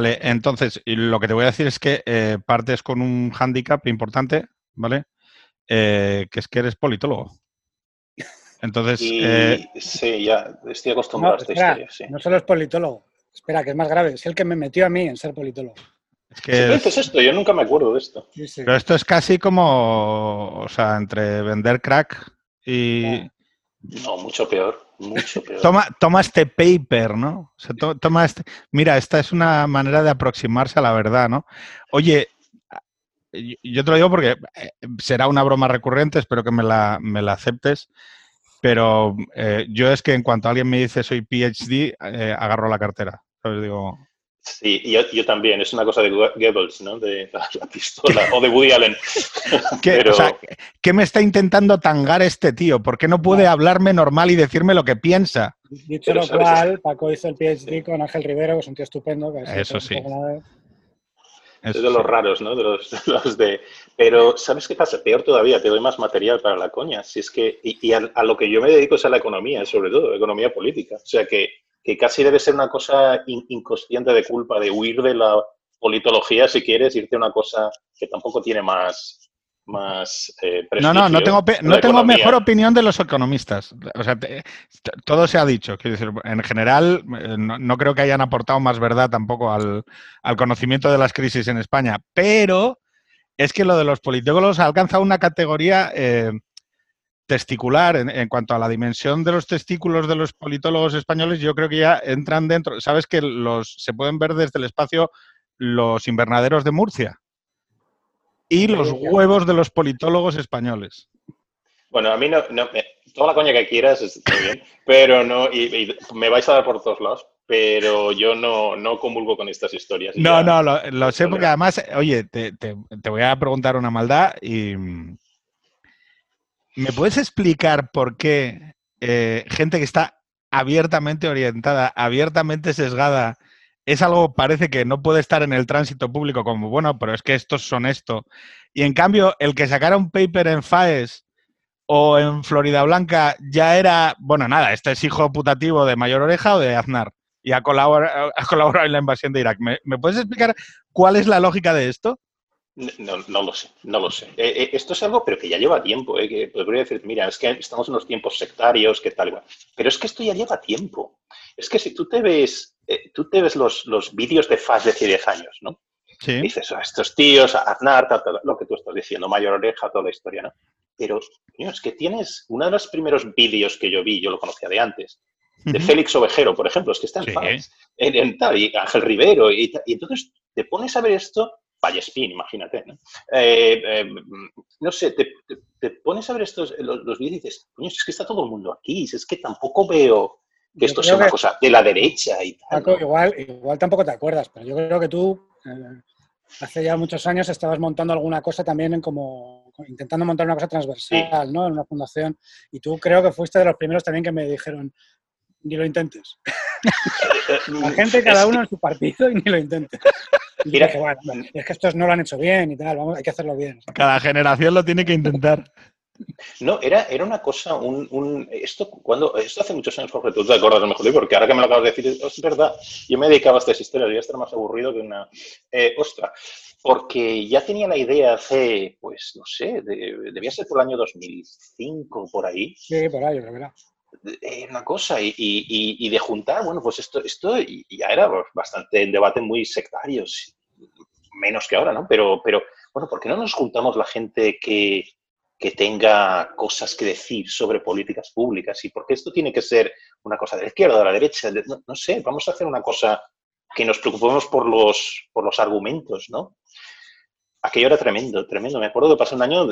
Vale, entonces, lo que te voy a decir es que eh, partes con un hándicap importante, ¿vale? Eh, que es que eres politólogo. Entonces. Eh, sí, ya estoy acostumbrado a esta historia. Sí. No solo es politólogo. Espera, que es más grave. Es el que me metió a mí en ser politólogo. Es que es... esto? Yo nunca me acuerdo de esto. Pero esto es casi como, o sea, entre vender crack y... No, mucho peor, mucho peor. Toma, toma este paper, ¿no? O sea, toma este... Mira, esta es una manera de aproximarse a la verdad, ¿no? Oye, yo te lo digo porque eh, será una broma recurrente, espero que me la, me la aceptes, pero eh, yo es que en cuanto alguien me dice soy PhD, eh, agarro la cartera. ¿sabes? Digo, Sí, yo, yo, también, es una cosa de Goebbels, ¿no? De la, pistola, o de Woody Allen. ¿Qué, o sea, ¿Qué me está intentando tangar este tío? ¿Por qué no puede hablarme normal y decirme lo que piensa? Dicho lo cual, Paco hizo el PhD con Ángel Rivero, que es un tío estupendo. Eso sí. Es de los raros, ¿no? De los, de, Pero, ¿sabes qué pasa? Peor todavía, te doy más material para la coña. Si es que, y, a, a, lo que yo me dedico es a la economía, sobre todo, economía política. O sea que que casi debe ser una cosa inconsciente de culpa, de huir de la politología, si quieres, irte a una cosa que tampoco tiene más, más eh, No, no, no tengo, no tengo mejor opinión de los economistas. O sea, todo se ha dicho. Decir, en general, eh, no, creo que hayan aportado más verdad tampoco al, al, conocimiento de las crisis en España. Pero es que lo de los politólogos alcanza una categoría eh, testicular, en, cuanto a la dimensión de los testículos de los politólogos españoles, yo creo que ya entran dentro. Sabes que los se pueden ver desde el espacio los invernaderos de Murcia y los huevos de los politólogos españoles. Bueno, a mí no, toda la coña que quieras es muy bien, pero no, y, me vais a dar por todos lados, pero yo no, no convulgo con estas historias. No, no, lo, sé porque además, oye, te, te voy a preguntar una maldad y ¿Me puedes explicar por qué eh, gente que está abiertamente orientada, abiertamente sesgada, es algo parece que no puede estar en el tránsito público como, bueno, pero es que estos son esto. Y en cambio, el que sacara un paper en FAES o en Florida Blanca ya era, bueno, nada, este es hijo putativo de Mayor Oreja o de Aznar y ha colaborado, ha colaborado en la invasión de Irak. ¿Me puedes explicar cuál es la lógica de esto? No, no lo sé, no lo sé. Eh, eh, esto es algo, pero que ya lleva tiempo. Eh, que podría decir, mira, es que estamos en unos tiempos sectarios, que tal, igual. Pero es que esto ya lleva tiempo. Es que si tú te ves, tú te ves los, los vídeos de FAS de hace 10 años, ¿no? Sí. Dices, a estos tíos, a Aznar, lo que tú estás diciendo, Mayor Oreja, toda la historia, ¿no? Pero, es que tienes uno de los primeros vídeos que yo vi, yo lo conocía de antes, de Félix Ovejero, por ejemplo, es que está en FAS, en, tal, y Ángel Rivero, y, y entonces te pones a ver esto Vallespín, imagínate. ¿no? Eh, eh, no sé, te, pones a ver estos, los, vídeos y dices, coño, es que está todo el mundo aquí, es que tampoco veo que esto sea una cosa de la derecha y tal. igual, igual tampoco te acuerdas, pero yo creo que tú eh, hace ya muchos años estabas montando alguna cosa también en como intentando montar una cosa transversal, ¿no? En una fundación. Y tú creo que fuiste de los primeros también que me dijeron, ni lo intentes. La gente, cada uno en su partido y ni lo intentes. Mira, que, bueno, es que estos no lo han hecho bien y tal, vamos, hay que hacerlo bien. Cada generación lo tiene que intentar. No, era, era una cosa, un, esto, cuando, esto hace muchos años, Jorge, tú te acuerdas mejor, porque ahora que me lo acabas de decir, es verdad, yo me dedicaba a estas historias, voy a estar más aburrido que una eh, ostra, porque ya tenía la idea hace, pues, no sé, debía ser por el año 2005, por ahí. Sí, por ahí, verdad una cosa y, de juntar, bueno, pues esto, esto ya era bastante en debate muy sectarios, menos que ahora, ¿no? Pero, pero bueno, ¿por qué no nos juntamos la gente que, que tenga cosas que decir sobre políticas públicas? ¿Y por qué esto tiene que ser una cosa de la izquierda de la derecha? No, no, sé, vamos a hacer una cosa que nos preocupemos por los, por los argumentos, ¿no? Aquello era tremendo, tremendo. Me acuerdo que pasé un año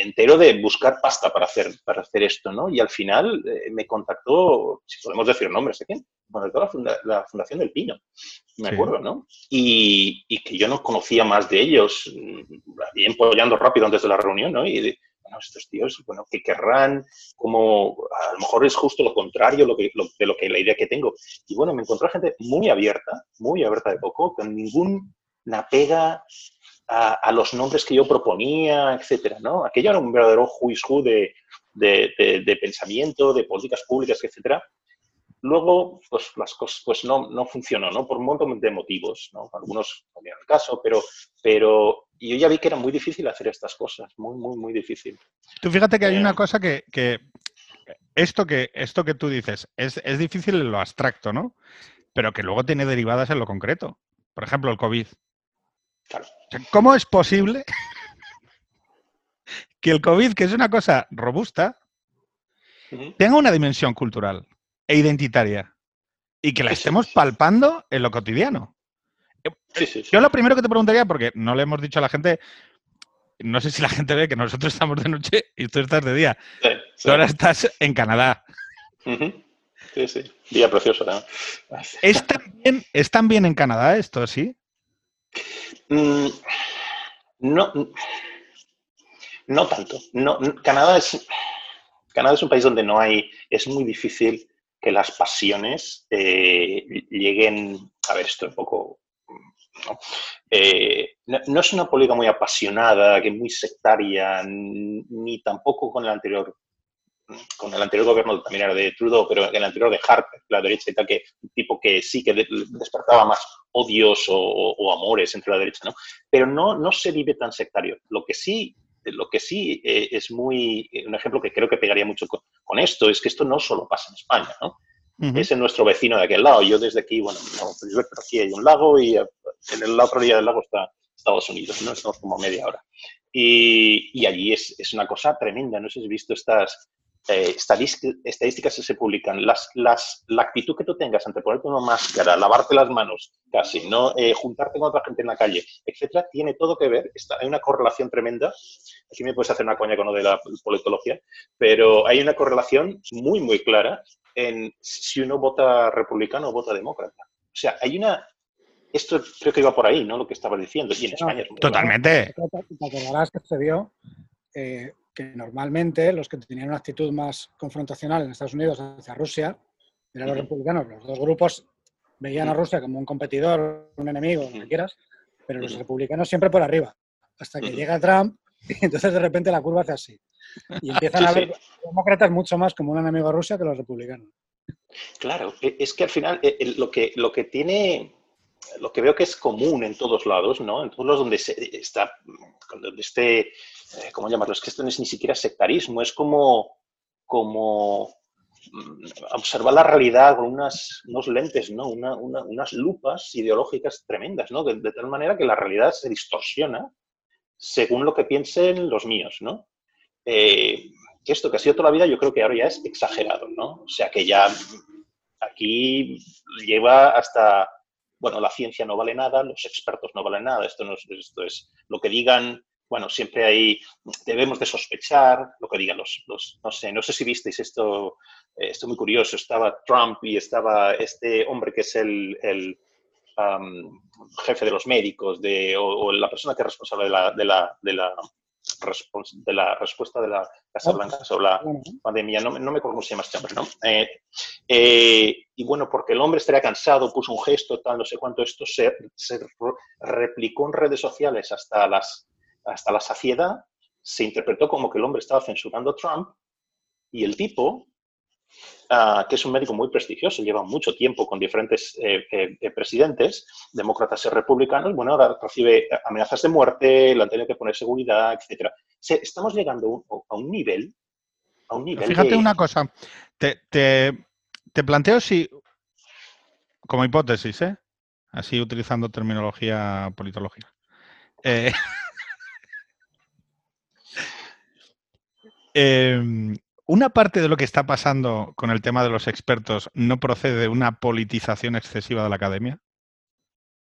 entero de buscar pasta para hacer, para hacer esto, ¿no? Y al final eh, me contactó, si podemos decir nombres, ¿de quién? Bueno, la, la, Fundación del Pino, me acuerdo, ¿no? Y, que yo no conocía más de ellos, bien mm, empollando rápido antes de la reunión, ¿no? Y bueno, estos tíos, bueno, ¿qué querrán? Como, a lo mejor es justo lo contrario lo que, de lo que la idea que tengo. Y bueno, me encontró gente muy abierta, muy abierta de poco, con ninguna pega a, los nombres que yo proponía, etcétera, ¿no? Aquello era un verdadero juicio de, de, de, pensamiento, de políticas públicas, etcétera. Luego, pues las cosas pues no, no funcionó, ¿no? Por un montón de motivos, ¿no? Algunos no el caso, pero, pero yo ya vi que era muy difícil hacer estas cosas, muy, muy, muy difícil. Tú fíjate que hay una eh, cosa que, que, esto que esto que tú dices es, es difícil en lo abstracto, ¿no? Pero que luego tiene derivadas en lo concreto. Por ejemplo, el COVID. Claro. ¿Cómo es posible que el COVID, que es una cosa robusta, tenga una dimensión cultural e identitaria y que la estemos palpando en lo cotidiano. Yo lo primero que te preguntaría, porque no le hemos dicho a la gente, no sé si la gente ve que nosotros estamos de noche y tú estás de día. Tú ahora estás en Canadá. Sí, sí. Día precioso, ¿no? ¿Es también, ¿Es también en Canadá esto, sí? Mm, no, no tanto. No, Canadá es Canadá es un país donde no hay, es muy difícil que las pasiones eh, lleguen, a ver, esto un poco, eh, ¿no? es una política muy apasionada, que muy sectaria, ni tampoco con el anterior con el anterior gobierno también era de Trudeau, pero el anterior de Harper, la derecha y tal, que un tipo que sí que despertaba más odios o, amores entre la derecha, ¿no? Pero no, no se vive tan sectario. Lo que sí lo que sí eh, es muy, eh, un ejemplo que creo que pegaría mucho con, esto, es que esto no solo pasa en España, ¿no? Es en nuestro vecino de aquel lado. Yo desde aquí, bueno, no pero aquí hay un lago y eh, en la otra orilla del lago está Estados Unidos, ¿no? Estamos como media hora. Y, y allí es, es, una cosa tremenda, no sé si has visto estas, eh, estadísticas que se publican, las, las, la actitud que tú tengas ante ponerte una máscara, lavarte las manos casi, no eh, juntarte con otra gente en la calle, etcétera, tiene todo que ver. Está, hay una correlación tremenda. Aquí me puedes hacer una coña con lo de la politología, pero hay una correlación muy, muy clara en si uno vota republicano o vota demócrata. O sea, hay una esto creo que iba por ahí, ¿no? Lo que estaba diciendo. Y en España. Totalmente. Te acordarás que se vio eh, que normalmente los que tenían una actitud más confrontacional en Estados Unidos hacia Rusia eran los republicanos. Los dos grupos veían a Rusia como un competidor, un enemigo, lo que quieras, pero los republicanos siempre por arriba, hasta que llega Trump y entonces de repente la curva hace así. Y empiezan a ver los demócratas mucho más como un enemigo a Rusia que los republicanos. Claro, e, es que al final eh, lo que, lo que tiene lo que veo que es común en todos lados, ¿no? En todos los donde está, donde esté, ¿cómo llamarlo? Es que esto no es ni siquiera sectarismo, es como, como mm, observar la realidad con unas, unos lentes, ¿no? unas lupas ideológicas tremendas, ¿no? De, tal manera que la realidad se distorsiona según lo que piensen los míos, ¿no? Eh, esto que ha sido toda la vida yo creo que ahora ya es exagerado, ¿no? O sea que ya aquí lleva hasta bueno, la ciencia no vale nada, los expertos no valen nada, esto, no es, esto es lo que digan, bueno, siempre hay, debemos de sospechar lo que digan los, no sé, no sé si visteis esto, eh, esto muy curioso, estaba Trump y estaba este hombre que es el, jefe de los médicos de, o, la persona que es responsable de la, de la, de la de la respuesta de la Casa Blanca sobre la pandemia. No, no me acuerdo cómo se llama este hombre, ¿no? Eh, eh, y bueno, porque el hombre estaría cansado, puso un gesto, tal, no sé cuánto, esto se, se replicó en redes sociales hasta, las, hasta la saciedad, se interpretó como que el hombre estaba censurando a Trump y el tipo Ah, que es un médico muy prestigioso, lleva mucho tiempo con diferentes eh, eh, eh, presidentes, demócratas y republicanos, bueno, ahora recibe amenazas de muerte, le han tenido que poner seguridad, etc. estamos llegando a un nivel... A un nivel Fíjate una cosa, te, te, planteo si, como hipótesis, así utilizando terminología politológica. Eh, una parte de lo que está pasando con el tema de los expertos no procede de una politización excesiva de la academia.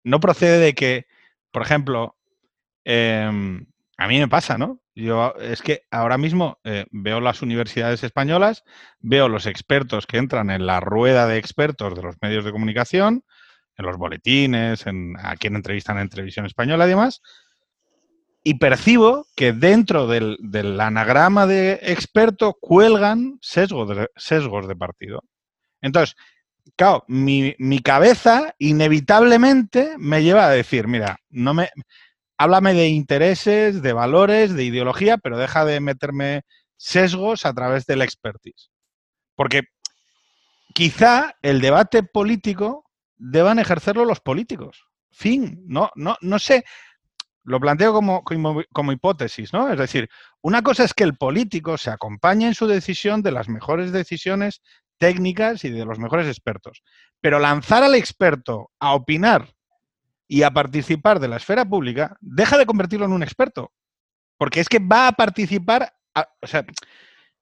No procede de que, por ejemplo, em, a mí me pasa, ¿no? Yo es que ahora mismo eh, veo las universidades españolas, veo los expertos que entran en la rueda de expertos de los medios de comunicación, en los boletines, en a quien entrevistan en televisión española y demás, y percibo que dentro del, anagrama de experto cuelgan sesgos de, sesgos de partido. Entonces, claro, mi, cabeza inevitablemente me lleva a decir, mira, no me háblame de intereses, de valores, de ideología, pero deja de meterme sesgos a través del expertise. Porque quizá el debate político deban ejercerlo los políticos. Fin, no, no, no sé, lo planteo como, como, hipótesis, ¿no? Es decir, una cosa es que el político se acompañe en su decisión de las mejores decisiones técnicas y de los mejores expertos. Pero lanzar al experto a opinar y a participar de la esfera pública, deja de convertirlo en un experto. Porque es que va a participar, o sea,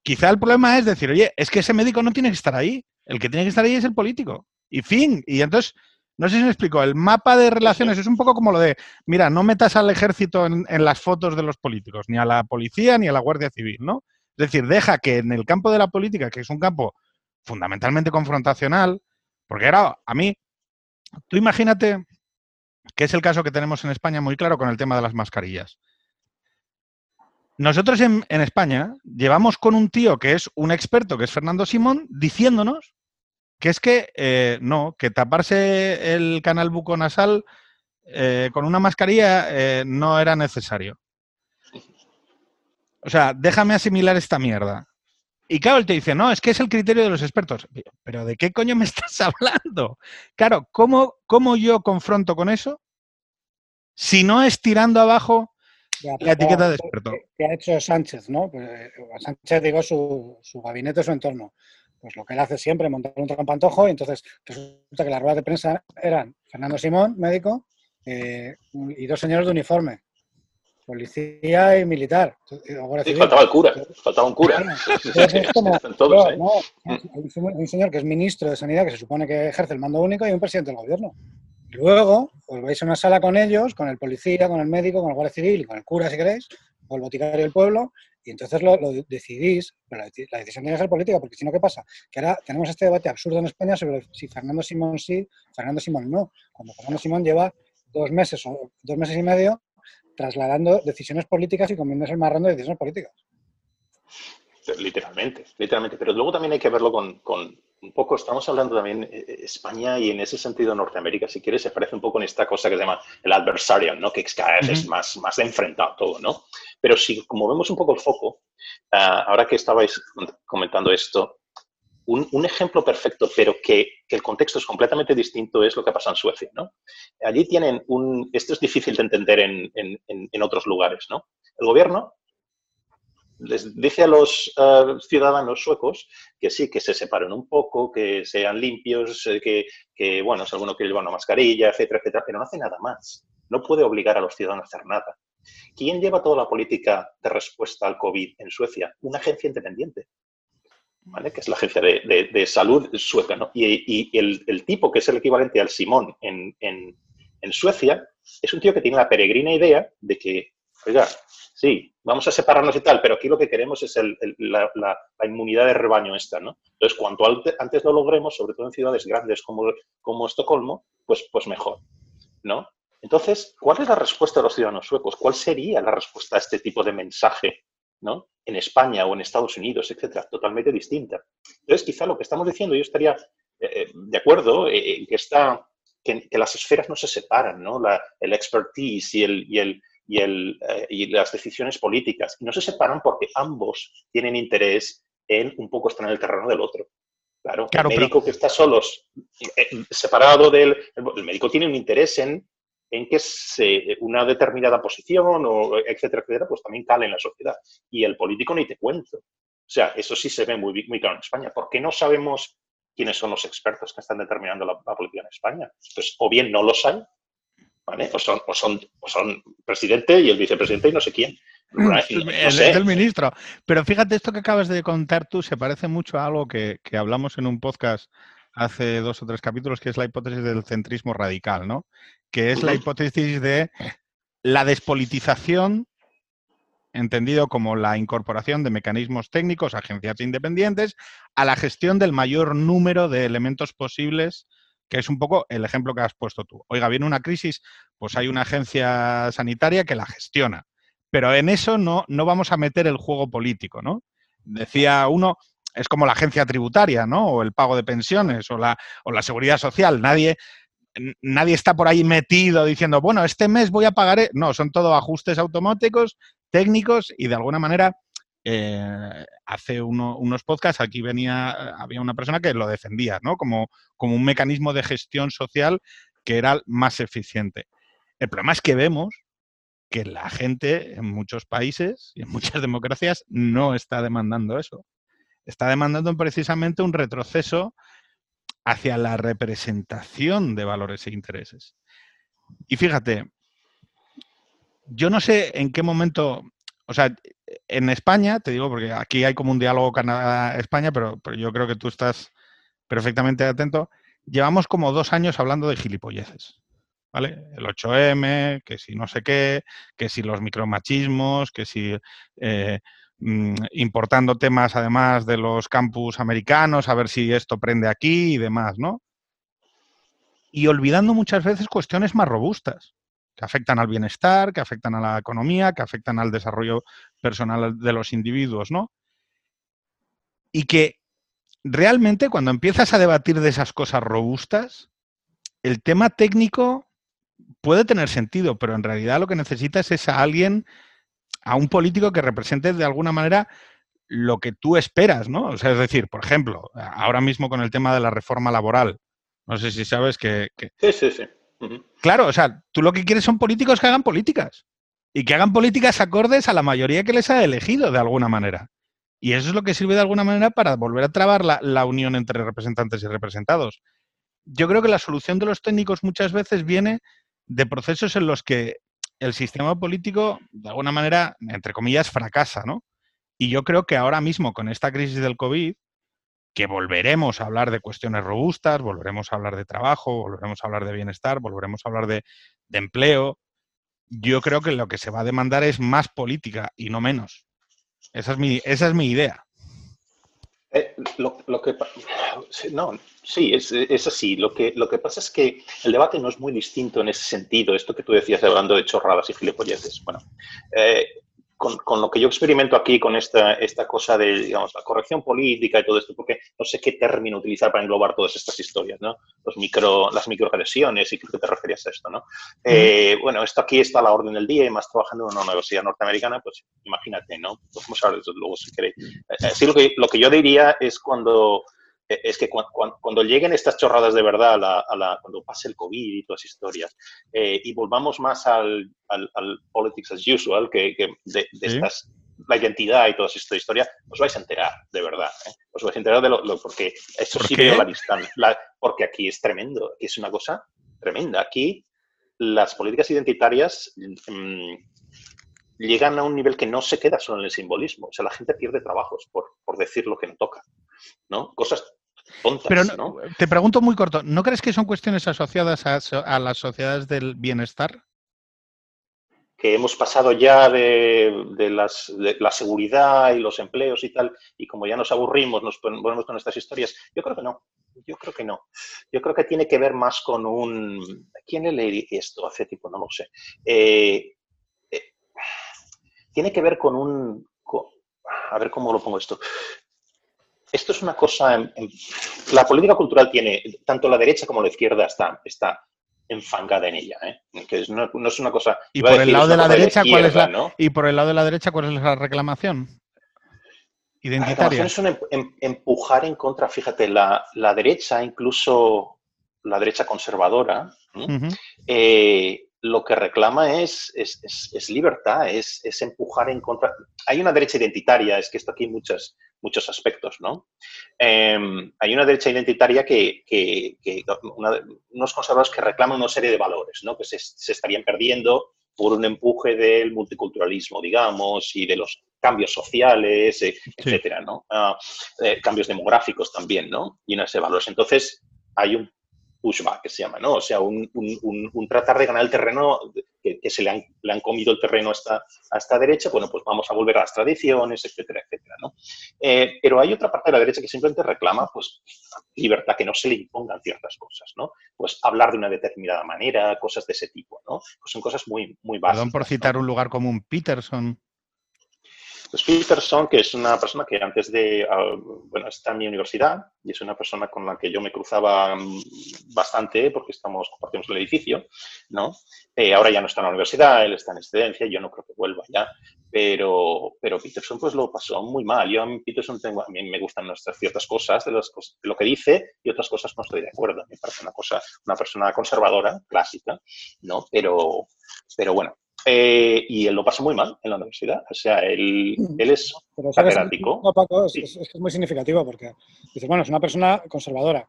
quizá el problema es decir, oye, es que ese médico no tiene que estar ahí, el que tiene que estar ahí es el político. Y fin, y entonces, no sé si me explico, el mapa de relaciones es un poco como lo de, mira, no metas al ejército en, las fotos de los políticos, ni a la policía ni a la Guardia Civil, ¿no? Es decir, deja que en el campo de la política, que es un campo fundamentalmente confrontacional, porque ahora, a mí, tú imagínate que es el caso que tenemos en España muy claro con el tema de las mascarillas. Nosotros en, España llevamos con un tío que es un experto, que es Fernando Simón, diciéndonos que es que eh, no, que taparse el canal buconasal eh, con una mascarilla eh, no era necesario. O sea, déjame asimilar esta mierda. Y claro, él te dice, no, es que es el criterio de los expertos. Pero ¿de qué coño me estás hablando? Claro, ¿cómo, cómo yo confronto con eso si no es tirando abajo la etiqueta de experto? ¿Qué ha hecho Sánchez, no? Pues, eh, Sánchez, digo, su, su gabinete, su entorno. Pues lo que él hace siempre, montar un trampantojo, y entonces resulta que las ruedas de prensa eran Fernando Simón, médico, eh, y dos señores de uniforme policía y militar. faltaba el cura, faltaba un cura. Hay un señor que es ministro de Sanidad que se supone que ejerce el mando único y un presidente del gobierno. Luego, os vais a una sala con ellos, con el policía, con el médico, con el guardia civil con el cura, si queréis, o el boticario del pueblo, y entonces lo, decidís, pero la, decisión tiene que ser política, porque si no, ¿qué pasa? Que ahora tenemos este debate absurdo en España sobre si Fernando Simón sí, Fernando Simón no. Cuando Fernando Simón lleva dos meses o dos meses y medio trasladando decisiones políticas y comiéndose el marrón de decisiones políticas. Literalmente, literalmente. Pero luego también hay que verlo con, un poco, estamos hablando también eh, eh, España y en ese sentido Norteamérica, si quieres, se parece un poco en esta cosa que se llama el adversarial, ¿no? Que cada vez es más, más enfrentado todo, ¿no? Pero si, como vemos un poco el foco, ah, ahora que estabais comentando esto, un, ejemplo perfecto, pero que, el contexto es completamente distinto, es lo que pasa en Suecia. ¿no? Allí tienen un... Esto es difícil de entender en, otros lugares. ¿no? El gobierno les dice a los eh, ciudadanos suecos que sí, que se separen un poco, que sean limpios, eh, que, bueno, si alguno quiere llevar una mascarilla, etcétera, etcétera, pero no hace nada más. No puede obligar a los ciudadanos a hacer nada. ¿Quién lleva toda la política de respuesta al COVID en Suecia? Una agencia independiente que es la agencia de, salud sueca. ¿no? Y, el, tipo que es el equivalente al Simón en, Suecia es un tío que tiene la peregrina idea de que, oiga, sí, vamos a separarnos y tal, pero aquí lo que queremos es la, inmunidad de rebaño esta. ¿no? Entonces, cuanto antes lo logremos, sobre todo en ciudades grandes como, como Estocolmo, pues, pues mejor. ¿no? Entonces, ¿cuál es la respuesta de los ciudadanos suecos? ¿Cuál sería la respuesta a este tipo de mensaje ¿no? en España o en Estados Unidos, etcétera, totalmente distinta. Entonces, quizá lo que estamos diciendo, yo estaría eh, eh, de acuerdo eh, en que, está, que, las esferas no se separan, ¿no? el expertise y, el, y, el, y, el, y las decisiones políticas. no se separan porque ambos tienen interés en un poco estar en el terreno del otro. Claro, el médico que está solo, separado del... El médico tiene un interés en en que se, una determinada posición, o etcétera, etcétera, pues también cale en la sociedad. Y el político ni te cuento. O sea, eso sí se ve muy, muy claro en España. ¿Por qué no sabemos quiénes son los expertos que están determinando la, política en España? Pues o bien no los hay, ¿vale? O son, o son, o son presidente y el vicepresidente y no sé quién. Es el, ministro. Pero fíjate, esto que acabas de contar tú se parece mucho a algo que, que hablamos en un podcast hace dos o tres capítulos, que es la hipótesis del centrismo radical, ¿no? Que es la hipótesis de la despolitización, entendido como la incorporación de mecanismos técnicos, agencias independientes, a la gestión del mayor número de elementos posibles, que es un poco el ejemplo que has puesto tú. Oiga, viene una crisis, pues hay una agencia sanitaria que la gestiona. Pero en eso no, no vamos a meter el juego político, ¿no? Decía uno, es como la agencia tributaria, ¿no? O el pago de pensiones o la, o la seguridad social. Nadie, nadie está por ahí metido diciendo, bueno, este mes voy a pagar. E-". No, son todo ajustes automáticos, técnicos y de alguna manera eh, hace unos podcasts aquí venía, había una persona que lo defendía, ¿no? Como, como un mecanismo de gestión social que era más eficiente. El problema es que vemos que la gente en muchos países y en muchas democracias no está demandando eso. Está demandando precisamente un retroceso hacia la representación de valores e intereses. Y fíjate, yo no sé en qué momento, o sea, en España, te digo, porque aquí hay como un diálogo Canadá-España, pero, yo creo que tú estás perfectamente atento, llevamos como dos años hablando de gilipolleces. ¿Vale? El 8M, que si no sé qué, que si los micromachismos, que si eh, mm, importando temas además de los campus americanos, a ver si esto prende aquí y demás, ¿no? Y olvidando muchas veces cuestiones más robustas que afectan al bienestar, que afectan a la economía, que afectan al desarrollo personal de los individuos, ¿no? Y que realmente cuando empiezas a debatir de esas cosas robustas, el tema técnico puede tener sentido, pero en realidad lo que necesitas es a alguien, a un político que represente de alguna manera lo que tú esperas, ¿no? O sea, es decir, por ejemplo, ahora mismo con el tema de la reforma laboral, no sé si sabes que... Sí, sí, sí. Claro, o sea, tú lo que quieres son políticos que hagan políticas y que hagan políticas acordes a la mayoría que les ha elegido de alguna manera. Y eso es lo que sirve de alguna manera para volver a trabar la, unión entre representantes y representados. Yo creo que la solución de los técnicos muchas veces viene de procesos en los que el sistema político, de alguna manera, entre comillas, fracasa, ¿no? Y yo creo que ahora mismo, con esta crisis del COVID, que volveremos a hablar de cuestiones robustas, volveremos a hablar de trabajo, volveremos a hablar de bienestar, volveremos a hablar de, empleo. Yo creo que lo que se va a demandar es más política y no menos. Esa es mi, esa es mi idea. Eh, lo, que no, sí, es, es, así. Lo que, lo que pasa es que el debate no es muy distinto en ese sentido. Esto que tú decías hablando de chorradas y gilipolleces. Bueno, eh, con, lo que yo experimento aquí, con esta, esta cosa de, digamos, la corrección política y todo esto, porque no sé qué término utilizar para englobar todas estas historias, ¿no? Los micro, las microagresiones, y creo que te referías a esto, ¿no? Eh, bueno, esto aquí está a la orden del día y más trabajando en una universidad norteamericana, pues imagínate, ¿no? Podemos hablar de eso luego si queréis. Eh, sí, lo que, lo que yo diría es cuando eh, es que cuando, lleguen estas chorradas de verdad, a la, cuando pase el COVID y todas esas historias, eh, y volvamos más al, al, politics as usual, que, de, estas, la identidad y toda esta historia, os vais a enterar, de verdad. ¿eh? Os vais a enterar de lo, porque eso sí veo la distancia. porque aquí es tremendo, aquí es una cosa tremenda. Aquí las políticas identitarias mm, llegan a un nivel que no se queda solo en el simbolismo. O sea, la gente pierde trabajos por, por decir lo que no toca. ¿No? Cosas tontas, Pero te pregunto muy corto, ¿no crees que son cuestiones asociadas a, las sociedades del bienestar? que hemos pasado ya de, la seguridad y los empleos y tal, y como ya nos aburrimos, nos ponemos con estas historias. Yo creo que no. Yo creo que no. Yo creo que tiene que ver más con un. ¿Quién le leí esto hace tiempo? No lo sé. Eh, eh, tiene que ver con un. a ver cómo lo pongo esto esto es una cosa, la política cultural tiene, tanto la derecha como la izquierda está, está enfangada en ella, ¿eh? que no, es una cosa... ¿Y por el lado de la derecha cuál es la, ¿Y por el lado de la derecha cuál es la reclamación? Identitaria. La reclamación es un em, em, empujar en contra, fíjate, la, derecha, incluso la derecha conservadora, eh, lo que reclama es, es, libertad, es, empujar en contra. Hay una derecha identitaria, es que esto aquí hay muchas, muchos aspectos, ¿no? Em, hay una derecha identitaria que, unos conservadores que reclaman una serie de valores, ¿no? Que se, estarían perdiendo por un empuje del multiculturalismo, digamos, y de los cambios sociales, e, etcétera, ¿no? Ah, eh, cambios demográficos también, ¿no? Y una serie de valores. Entonces, hay un pushback, que se llama, ¿no? O sea, un, tratar de ganar el terreno, que, se le han, le han, comido el terreno a esta, a esta, derecha, bueno, pues vamos a volver a las tradiciones, etcétera, etcétera, ¿no? Eh, pero hay otra parte de la derecha que simplemente reclama, pues, libertad, que no se le impongan ciertas cosas, ¿no? Pues hablar de una determinada manera, cosas de ese tipo, ¿no? Pues son cosas muy, muy básicas. Perdón por citar un lugar como un Peterson. Peterson, que es una persona que antes de, ah, bueno, está en mi universidad y es una persona con la que yo me cruzaba mm, bastante porque estamos, compartimos el edificio, ¿no? Eh, ahora ya no está en la universidad, él está en excedencia, yo no creo que vuelva ya, pero, pero Peterson pues lo pasó muy mal. Yo a Peterson tengo, a mí me gustan nuestras ciertas cosas de, las de lo que dice y otras cosas no estoy de acuerdo. Me parece una cosa, una persona conservadora, clásica, ¿no? Pero, pero bueno, eh, y él lo pasa muy mal en la universidad. O sea, él, mm. él es catedrático. Es, es, muy significativo porque dices, bueno, es una persona conservadora.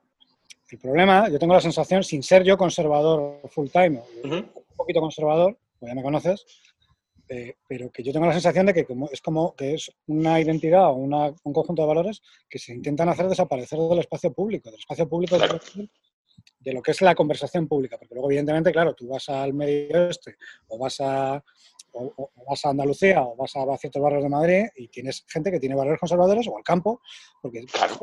El problema, yo tengo la sensación, sin ser yo conservador full time, un poquito conservador, pues ya me conoces, eh, pero que yo tengo la sensación de que como, es como que es una identidad o una, un conjunto de valores que se intentan hacer desaparecer del espacio público, del espacio público de lo que es la conversación pública, porque luego evidentemente, claro, tú vas al medio oeste o vas a, o, vas a Andalucía o vas a, ciertos barrios de Madrid y tienes gente que tiene valores conservadores o al campo, porque claro.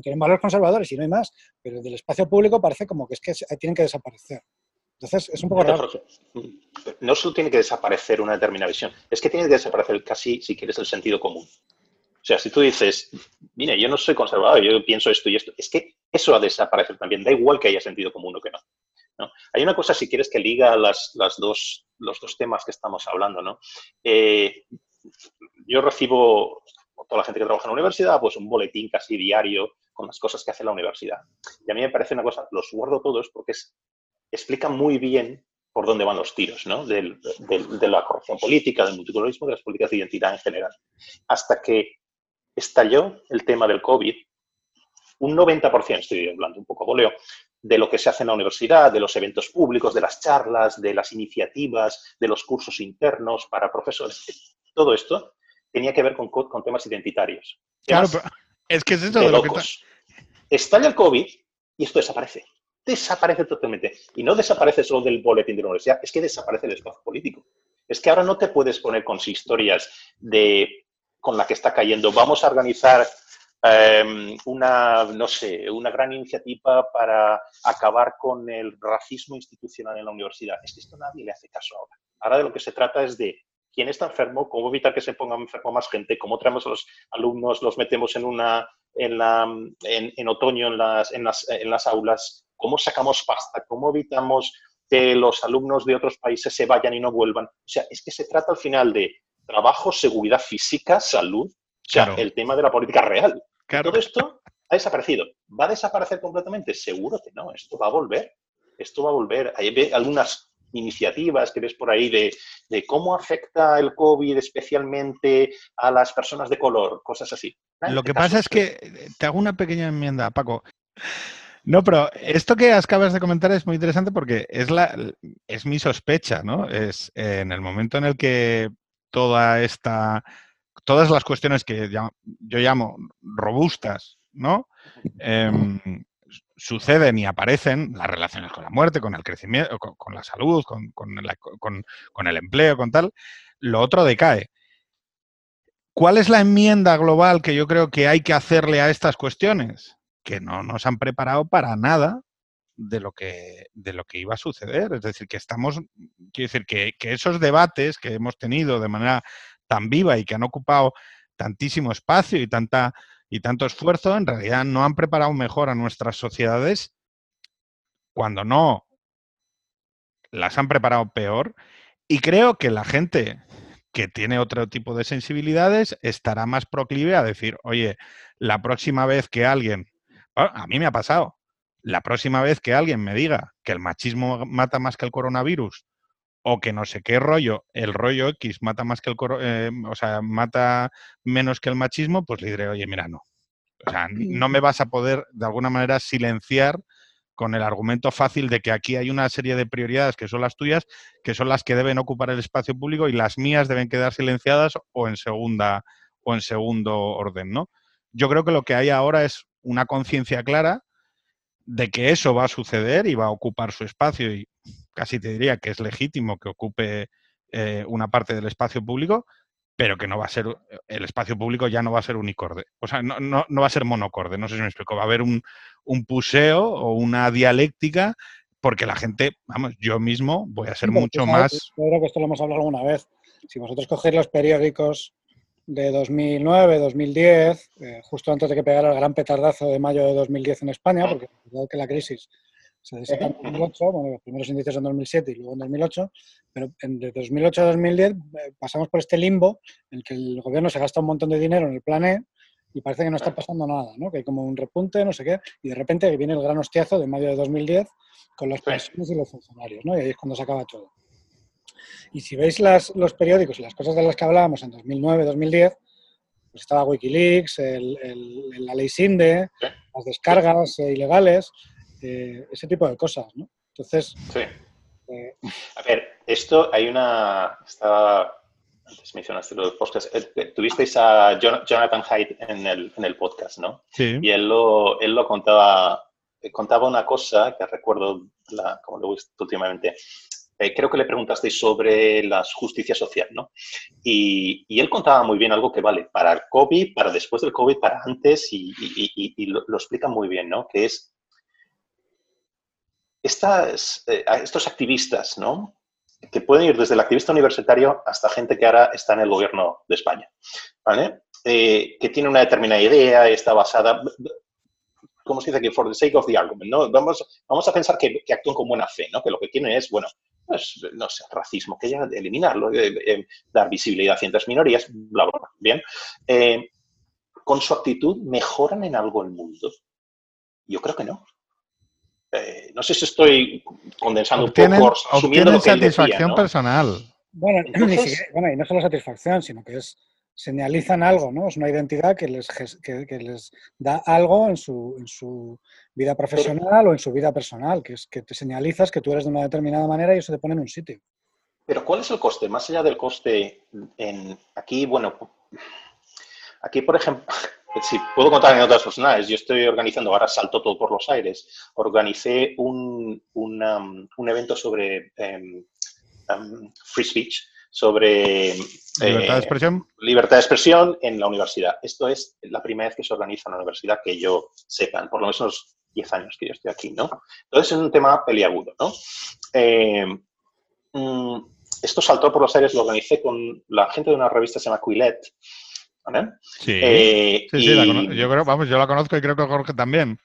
tienen valores conservadores y no hay más, pero del espacio público parece como que es que tienen que desaparecer. Entonces es un poco raro. No solo tiene que desaparecer una determinada visión, es que tiene que desaparecer casi, si quieres, el sentido común. O sea, si tú dices, mire, yo no soy conservador, yo pienso esto y esto, es que eso va a desaparecer también, da igual que haya sentido común o que no. Hay una cosa, si quieres, que liga las, las dos, los dos temas que estamos hablando. ¿no? Eh, yo recibo, toda la gente que trabaja en la universidad, pues un boletín casi diario con las cosas que hace la universidad. Y a mí me parece una cosa, los guardo todos porque es, explican muy bien por dónde van los tiros, ¿no? de la corrupción política, del multiculturalismo, de las políticas de identidad en general. Hasta que estalló el tema del COVID, un 90%, estoy hablando un poco voleo, de lo que se hace en la universidad, de los eventos públicos, de las charlas, de las iniciativas, de los cursos internos para profesores, todo esto tenía que ver con, con temas identitarios. Claro, pero es que es eso de, lo que Estalla el COVID y esto desaparece. Desaparece totalmente. Y no desaparece solo del boletín de la universidad, es que desaparece el espacio político. Es que ahora no te puedes poner con historias de con la que está cayendo. Vamos a organizar em, una, no sé, una gran iniciativa para acabar con el racismo institucional en la universidad. Es que esto nadie le hace caso ahora. Ahora de lo que se trata es de quién está enfermo, cómo evitar que se ponga enfermo más gente, cómo traemos a los alumnos, los metemos en una en, la, en, otoño en las, en, las, en las aulas, cómo sacamos pasta, cómo evitamos que los alumnos de otros países se vayan y no vuelvan. O sea, es que se trata al final de trabajo, seguridad física, salud, o sea, el tema de la política real. Todo esto ha desaparecido. ¿Va a desaparecer completamente? Seguro que no, esto va a volver. Esto va a volver. Hay algunas iniciativas que ves por ahí de, cómo afecta el COVID especialmente a las personas de color, cosas así. Lo que pasa es que te hago una pequeña enmienda, Paco. No, pero esto que acabas de comentar es muy interesante porque es la es mi sospecha, ¿no? Es en el momento en el que toda esta, todas las cuestiones que yo llamo robustas, ¿no? Em, suceden y aparecen las relaciones con la muerte, con el crecimiento, con, la salud, con, el empleo, con tal, lo otro decae. ¿Cuál es la enmienda global que yo creo que hay que hacerle a estas cuestiones? Que no nos han preparado para nada de lo que, de lo que iba a suceder. Es decir, que estamos, quiero decir, que, esos debates que hemos tenido de manera tan viva y que han ocupado tantísimo espacio y tanta y tanto esfuerzo, en realidad no han preparado mejor a nuestras sociedades, cuando no las han preparado peor. Y creo que la gente que tiene otro tipo de sensibilidades estará más proclive a decir, oye, la próxima vez que alguien, a mí me ha pasado, la próxima vez que alguien me diga que el machismo mata más que el coronavirus o que no sé qué rollo, el rollo X mata más que el eh, o sea, mata menos que el machismo, pues le diré, oye, mira, no. O sea, no me vas a poder de alguna manera silenciar con el argumento fácil de que aquí hay una serie de prioridades que son las tuyas, que son las que deben ocupar el espacio público y las mías deben quedar silenciadas o en segunda o en segundo orden, ¿no? Yo creo que lo que hay ahora es una conciencia clara de que eso va a suceder y va a ocupar su espacio y casi te diría que es legítimo que ocupe eh, una parte del espacio público, pero que no va a ser, el espacio público ya no va a ser unicorde, o sea, no, no, no va a ser monocorde, no sé si me explico, va a haber un, un puseo o una dialéctica porque la gente, vamos, yo mismo voy a ser mucho más... Yo creo que esto lo hemos hablado alguna vez. Si vosotros cogéis los periódicos de 2009, 2010, eh, justo antes de que pegara el gran petardazo de mayo de 2010 en España, porque que la crisis se desata en 2008, bueno, los primeros indicios en 2007 y luego en 2008, pero de 2008 a 2010 eh, pasamos por este limbo en el que el gobierno se gasta un montón de dinero en el plan E y parece que no está pasando nada, ¿no? que hay como un repunte, no sé qué, y de repente viene el gran hostiazo de mayo de 2010 con las pensiones y los funcionarios, ¿no? y ahí es cuando se acaba todo. Y si veis las, los periódicos y las cosas de las que hablábamos en 2009, 2010, pues estaba Wikileaks, la ley SINDE, las descargas eh, ilegales, eh, ese tipo de cosas, ¿no? Entonces... Sí. Eh, a ver, esto hay una... Estaba, antes mencionaste los podcasts. Tuvisteis a Jonathan Haidt en el, en el podcast, ¿no? Sí. Y él lo, él lo contaba, contaba una cosa que recuerdo, la, como lo he visto últimamente, eh, creo que le preguntasteis sobre la justicia social, ¿no? Y, él contaba muy bien algo que vale para el COVID, para después del COVID, para antes, y, lo, explica muy bien, ¿no? Que es estas, eh, estos activistas, ¿no? Que pueden ir desde el activista universitario hasta gente que ahora está en el gobierno de España, ¿vale? Eh, que tiene una determinada idea, está basada, ¿cómo se dice aquí? For the sake of the argument, ¿no? Vamos, vamos a pensar que, actúan con buena fe, ¿no? Que lo que tienen es, bueno, pues, no sé, racismo, que ya eliminarlo, dar visibilidad a ciertas minorías, bla, bla, bla. Bien. Eh, ¿Con su actitud mejoran en algo el mundo? Yo creo que no. No sé si estoy condensando un poco, asumiendo lo que satisfacción personal. Bueno, bueno, y no solo satisfacción, sino que es señalizan algo, ¿no? Es una identidad que les, que, les da algo en su, en su, vida profesional o en su vida personal, que es que te señalizas que tú eres de una determinada manera y eso te pone en un sitio. Pero ¿cuál es el coste? Más allá del coste, en, aquí, bueno, aquí, por ejemplo, si puedo contar en otras personales, yo estoy organizando, ahora salto todo por los aires, organicé un, un evento sobre em, em, free speech, sobre libertad de eh, expresión. Libertad de expresión en la universidad. Esto es la primera vez que se organiza en la universidad que yo sepa, por lo menos 10 años que yo estoy aquí, ¿no? Entonces es un tema peliagudo, ¿no? Eh, mm, esto saltó por los aires, lo organicé con la gente de una revista que se llama Quillette, ¿vale? Sí, eh, sí, sí yo creo, vamos, yo la conozco y creo que Jorge también.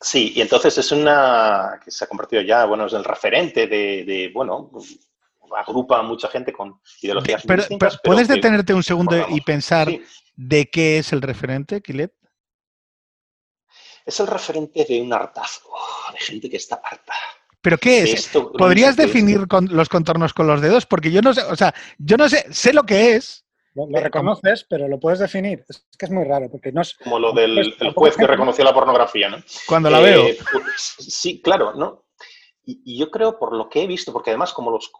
Sí, y entonces es una que se ha convertido ya, bueno, es el referente de, de bueno, agrupa a mucha gente con ideologías pero, distintas. ¿Puedes detenerte un segundo y pensar de qué es el referente, Kilet? Es el referente de un hartazgo, de gente que está harta. ¿Pero qué es? ¿Podrías definir los contornos con los dedos? Porque yo no sé, o sea, yo no sé, sé lo que es. Lo, reconoces, pero lo puedes definir. Es que es muy raro, porque no es... Como lo del juez que reconoció la pornografía, ¿no? Cuando la veo. Eh, pues, sí, claro, ¿no? Y, yo creo, por lo que he visto, porque además como los,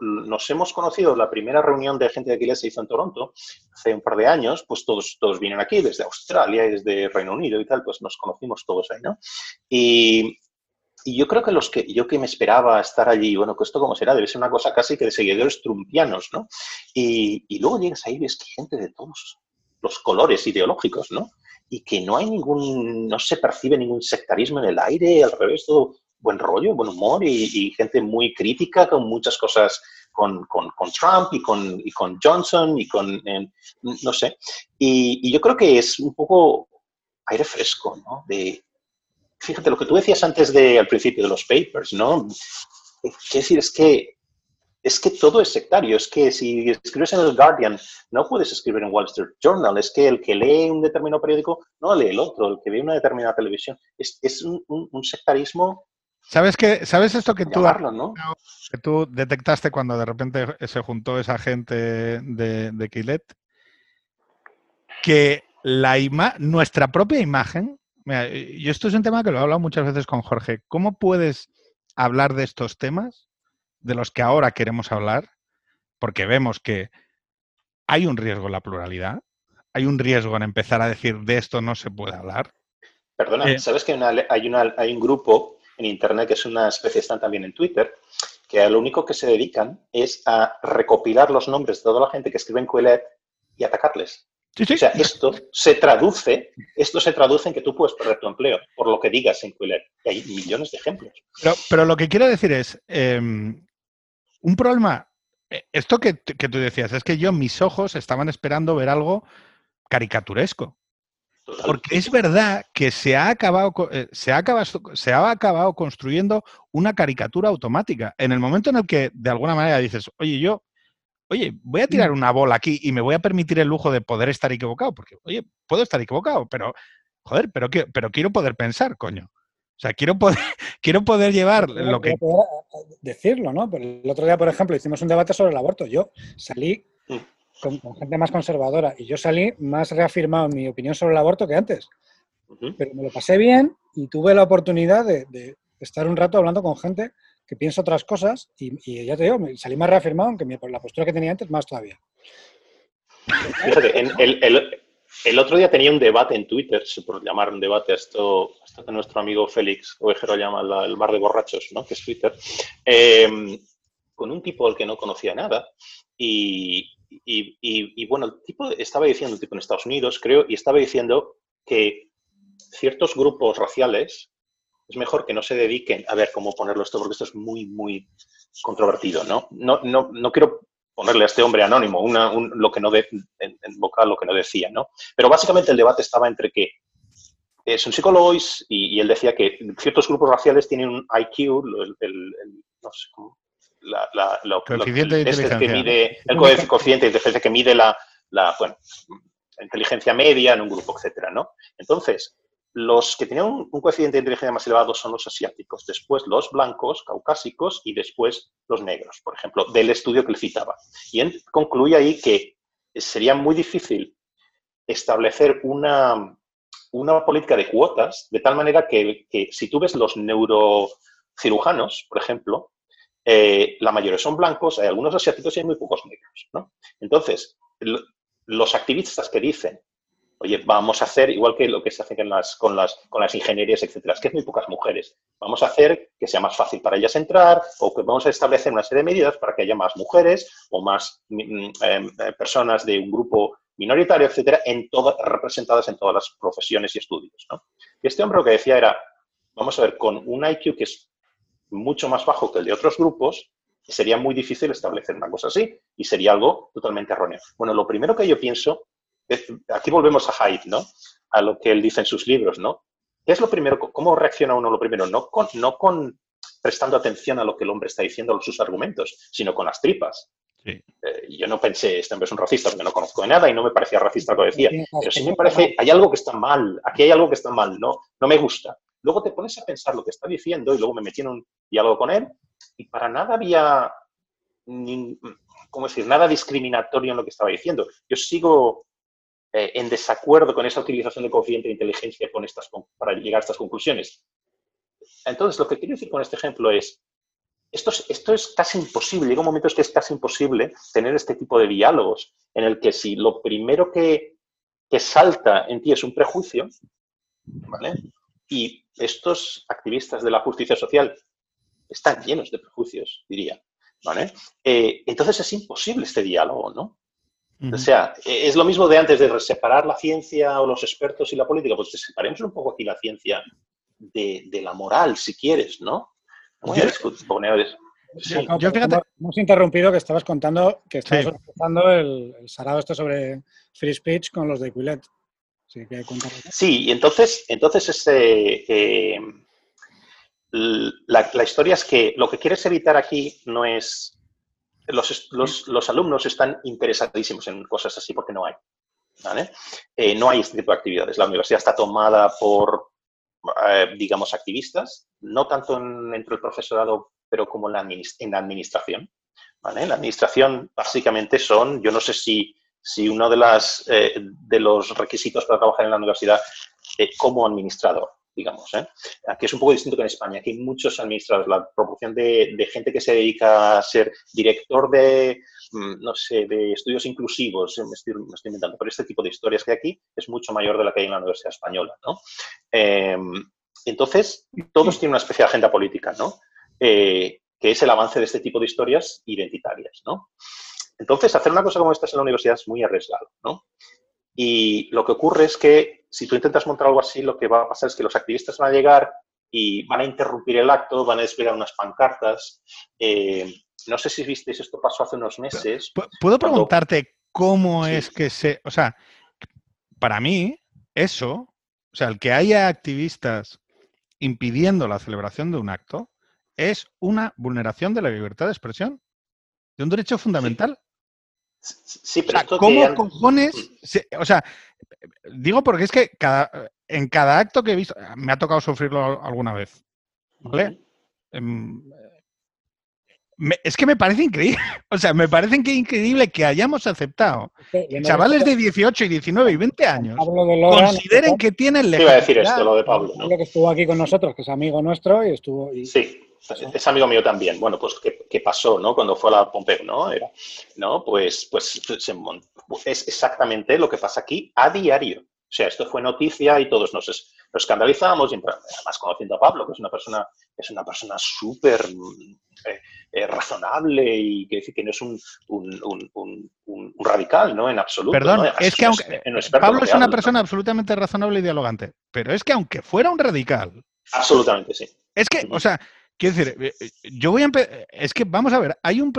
nos hemos conocido, la primera reunión de gente de Aquiles se hizo en Toronto hace un par de años, pues todos, todos vienen aquí, desde Australia y desde Reino Unido y tal, pues nos conocimos todos ahí, ¿no? Y, y yo creo que los que yo que me esperaba estar allí, bueno, que esto como será, debe ser una cosa casi que de seguidores trumpianos, ¿no? Y, y luego llegas ahí y ves que hay gente de todos los colores ideológicos, ¿no? Y que no hay ningún, no se percibe ningún sectarismo en el aire, al revés, todo buen rollo, buen humor y, gente muy crítica con muchas cosas con, con, Trump y con, y con, Johnson y con, no sé. Y, yo creo que es un poco aire fresco, ¿no? De, fíjate, lo que tú decías antes de, al principio de los papers, ¿no? Quiero decir, es que es que todo es sectario. Es que si escribes en el Guardian, no puedes escribir en Wall Street Journal. Es que el que lee un determinado periódico no lee el otro. El que ve una determinada televisión. Es, es un, un, sectarismo ¿Sabes qué? ¿Sabes esto que tú, que tú detectaste cuando de repente se juntó esa gente de, de Quilet? Que la nuestra propia imagen, y esto es un tema que lo he hablado muchas veces con Jorge, ¿cómo puedes hablar de estos temas, de los que ahora queremos hablar? Porque vemos que hay un riesgo en la pluralidad, hay un riesgo en empezar a decir de esto no se puede hablar. Perdona, eh, ¿sabes que hay, una, hay un grupo en Internet, que es una especie, están también en Twitter, que a lo único que se dedican es a recopilar los nombres de toda la gente que escribe en Quillette y atacarles. O sea, esto se traduce, esto se traduce en que tú puedes perder tu empleo por lo que digas en Quillette. Y hay millones de ejemplos. Pero, lo que quiero decir es, em, un problema eh, esto que, tú decías, es que yo, mis ojos estaban esperando ver algo caricaturesco. Porque es verdad que se ha, acabado, eh, se, ha acabado, se ha acabado construyendo una caricatura automática. En el momento en el que de alguna manera dices, oye, yo, oye, voy a tirar mm. una bola aquí y me voy a permitir el lujo de poder estar equivocado, porque, oye, puedo estar equivocado, pero, joder, pero, pero quiero poder pensar, coño. O sea, quiero poder, quiero poder llevar lo que... decirlo, ¿no? el otro día, por ejemplo, hicimos un debate sobre el aborto. Yo salí mm. con, gente más conservadora y yo salí más reafirmado en mi opinión sobre el aborto que antes. Pero me lo pasé bien y tuve la oportunidad de, estar un rato hablando con gente que piensa otras cosas y, ya te digo, salí más reafirmado, aunque la postura que tenía antes, más todavía. Fíjate, el, el otro día tenía un debate en Twitter, por llamar un debate, esto, esto que nuestro amigo Félix Ovejero llama el bar de borrachos, ¿no? que es Twitter, em, con un tipo al que no conocía nada. Y, y, bueno, el tipo estaba diciendo, un tipo en Estados Unidos, creo, y estaba diciendo que ciertos grupos raciales es mejor que no se dediquen a ver cómo ponerlo esto, porque esto es muy, muy controvertido, ¿no? No, no, no quiero ponerle a este hombre anónimo lo que no de, en, vocal lo que no decía, ¿no? Pero básicamente el debate estaba entre que es un psicólogo y, él decía que ciertos grupos raciales tienen un IQ, el, no sé cómo, la, coeficiente de este. Que mide, el coeficiente de inteligencia que mide la, la, bueno, inteligencia media en un grupo, etcétera, ¿no? Entonces, los que tenían un, coeficiente de inteligencia más elevado son los asiáticos, después los blancos, caucásicos y después los negros, por ejemplo, del estudio que él citaba. Y él concluye ahí que sería muy difícil establecer una, una política de cuotas de tal manera que, si tú ves los neurocirujanos, por ejemplo, eh, la mayoría son blancos, hay algunos asiáticos y hay muy pocos negros. ¿no? Entonces, los activistas que dicen oye, vamos a hacer igual que lo que se hace con las, ingenierías, etcétera, es que hay muy pocas mujeres. Vamos a hacer que sea más fácil para ellas entrar o que vamos a establecer una serie de medidas para que haya más mujeres o más mm, em, eh, personas de un grupo minoritario, etcétera, en todas, representadas en todas las profesiones y estudios. Y este hombre lo que decía era, vamos a ver, con un IQ que es mucho más bajo que el de otros grupos, sería muy difícil establecer una cosa así y sería algo totalmente erróneo. Bueno, lo primero que yo pienso aquí volvemos a Hyde, ¿no? A lo que él dice en sus libros, ¿no? ¿Qué es lo primero? ¿Cómo reacciona uno lo primero? No con, no con prestando atención a lo que el hombre está diciendo, a sus argumentos, sino con las tripas. Eh, yo no pensé, este hombre es un racista, porque no conozco de nada y no me parecía racista lo que decía. Pero sí me parece, hay algo que está mal, aquí hay algo que está mal, no, no me gusta. Luego te pones a pensar lo que está diciendo y luego me metí en un diálogo con él y para nada había, ¿cómo decir?, nada discriminatorio en lo que estaba diciendo. Yo sigo eh, en desacuerdo con esa utilización del coeficiente de inteligencia para llegar a estas conclusiones. Entonces, lo que quiero decir con este ejemplo es, esto es, casi imposible, llega un momento en que es casi imposible tener este tipo de diálogos en el que si lo primero que, que salta en ti es un prejuicio, ¿vale? Y estos activistas de la justicia social están llenos de prejuicios, diría, ¿vale? Eh, entonces es imposible este diálogo, ¿no? O sea, e, es lo mismo de antes de separar la ciencia o los expertos y la política, pues separemos un poco aquí la ciencia de, la moral, si quieres, ¿no? yo fíjate, hemos interrumpido que estabas contando que estabas utilizando el, sarado esto sobre free speech con los de Quillet. Sí, y entonces, entonces este, eh, la, la, historia es que lo que quieres evitar aquí no es los, alumnos están interesadísimos en cosas así porque no hay. Eh, no hay este tipo de actividades. La universidad está tomada por, eh, digamos, activistas, no tanto en, dentro del profesorado, pero como en la, administración. En la administración, básicamente, son, yo no sé si, si uno de, las, eh, de los requisitos para trabajar en la universidad como administrador digamos. ¿eh? Aquí es un poco distinto que en España. Aquí hay muchos administradores. La proporción de, gente que se dedica a ser director de, mm, no sé, de estudios inclusivos, me estoy, inventando, pero este tipo de historias que hay aquí es mucho mayor de la que hay en la Universidad Española, ¿no? Em, entonces, todos tienen una especie de agenda política, ¿no? Eh, que es el avance de este tipo de historias identitarias, ¿no? Entonces, hacer una cosa como esta en la universidad es muy arriesgado, ¿no? Y lo que ocurre es que si tú intentas montar algo así, lo que va a pasar es que los activistas van a llegar y van a interrumpir el acto, van a desplegar unas pancartas, eh, no sé si visteis, esto pasó hace unos meses. ¿Puedo preguntarte cómo es que se... O sea, para mí, eso, o sea, el que haya activistas impidiendo la celebración de un acto, es una vulneración de la libertad de expresión, de un derecho fundamental. Sí, pero ¿cómo cojones? o sea, digo porque es que cada, en cada acto que he visto, me ha tocado sufrirlo alguna vez, ¿vale? Em, es que me parece increíble. O sea, me parece increíble que hayamos aceptado chavales de 18 y 19 y 20 años consideren que tienen legitimidad. Iba a decir esto, lo de Pablo. ¿no? que estuvo aquí con nosotros, que es amigo nuestro y estuvo... Sí, es amigo mío también. Bueno, pues ¿qué, pasó, no? Cuando fue a la Pompeo, ¿no? Era, ¿no? Pues, pues es exactamente lo que pasa aquí a diario. O sea, esto fue noticia y todos nos, escandalizamos, y además conociendo a Pablo, que es una persona, es una persona súper eh, eh, razonable y que, que no es un, radical, ¿no? En absoluto. Perdón, es que aunque Pablo es una persona absolutamente razonable y dialogante, pero es que aunque fuera un radical. Absolutamente, sí. Es que, o sea, Quiero decir, eh, yo voy a empezar. Es que, vamos a ver, hay un.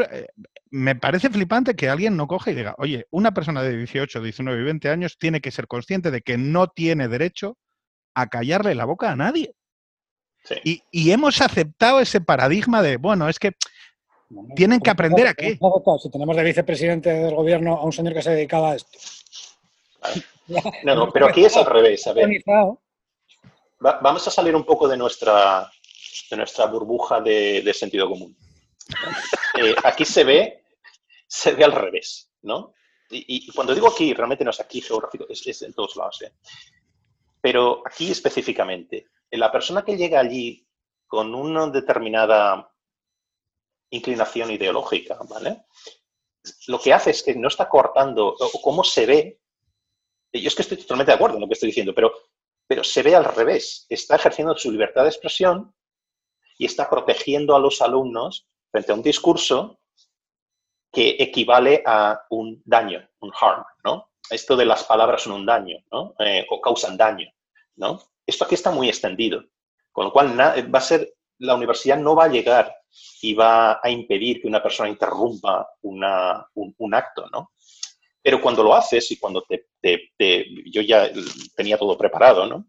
Me parece flipante que alguien no coge y diga, oye, una persona de 18, 19 y 20 años tiene que ser consciente de que no tiene derecho a callarle la boca a nadie. Y, hemos aceptado ese paradigma de, bueno, es que tienen que aprender a qué. Si tenemos de vicepresidente del gobierno a un señor que se dedicaba a esto. No, no, pero aquí es al revés. A ver. vamos a salir un poco de nuestra, de nuestra burbuja de, sentido común. Eh, aquí se ve, se ve al revés, ¿no? Y, cuando digo aquí, realmente no es aquí geográfico, es, en todos lados. ¿eh? Pero aquí específicamente, la persona que llega allí con una determinada inclinación ideológica, ¿vale? Lo que hace es que no está cortando, o cómo se ve, yo es que estoy totalmente de acuerdo en lo que estoy diciendo, pero, pero se ve al revés, está ejerciendo su libertad de expresión y está protegiendo a los alumnos frente a un discurso que equivale a un daño, un harm, ¿no? Esto de las palabras son un daño, ¿no? Eh, o causan daño, ¿no? Esto aquí está muy extendido, con lo cual va a ser, la universidad no va a llegar y va a impedir que una persona interrumpa un, acto, ¿no? Pero cuando lo haces y cuando te, yo ya tenía todo preparado, ¿no?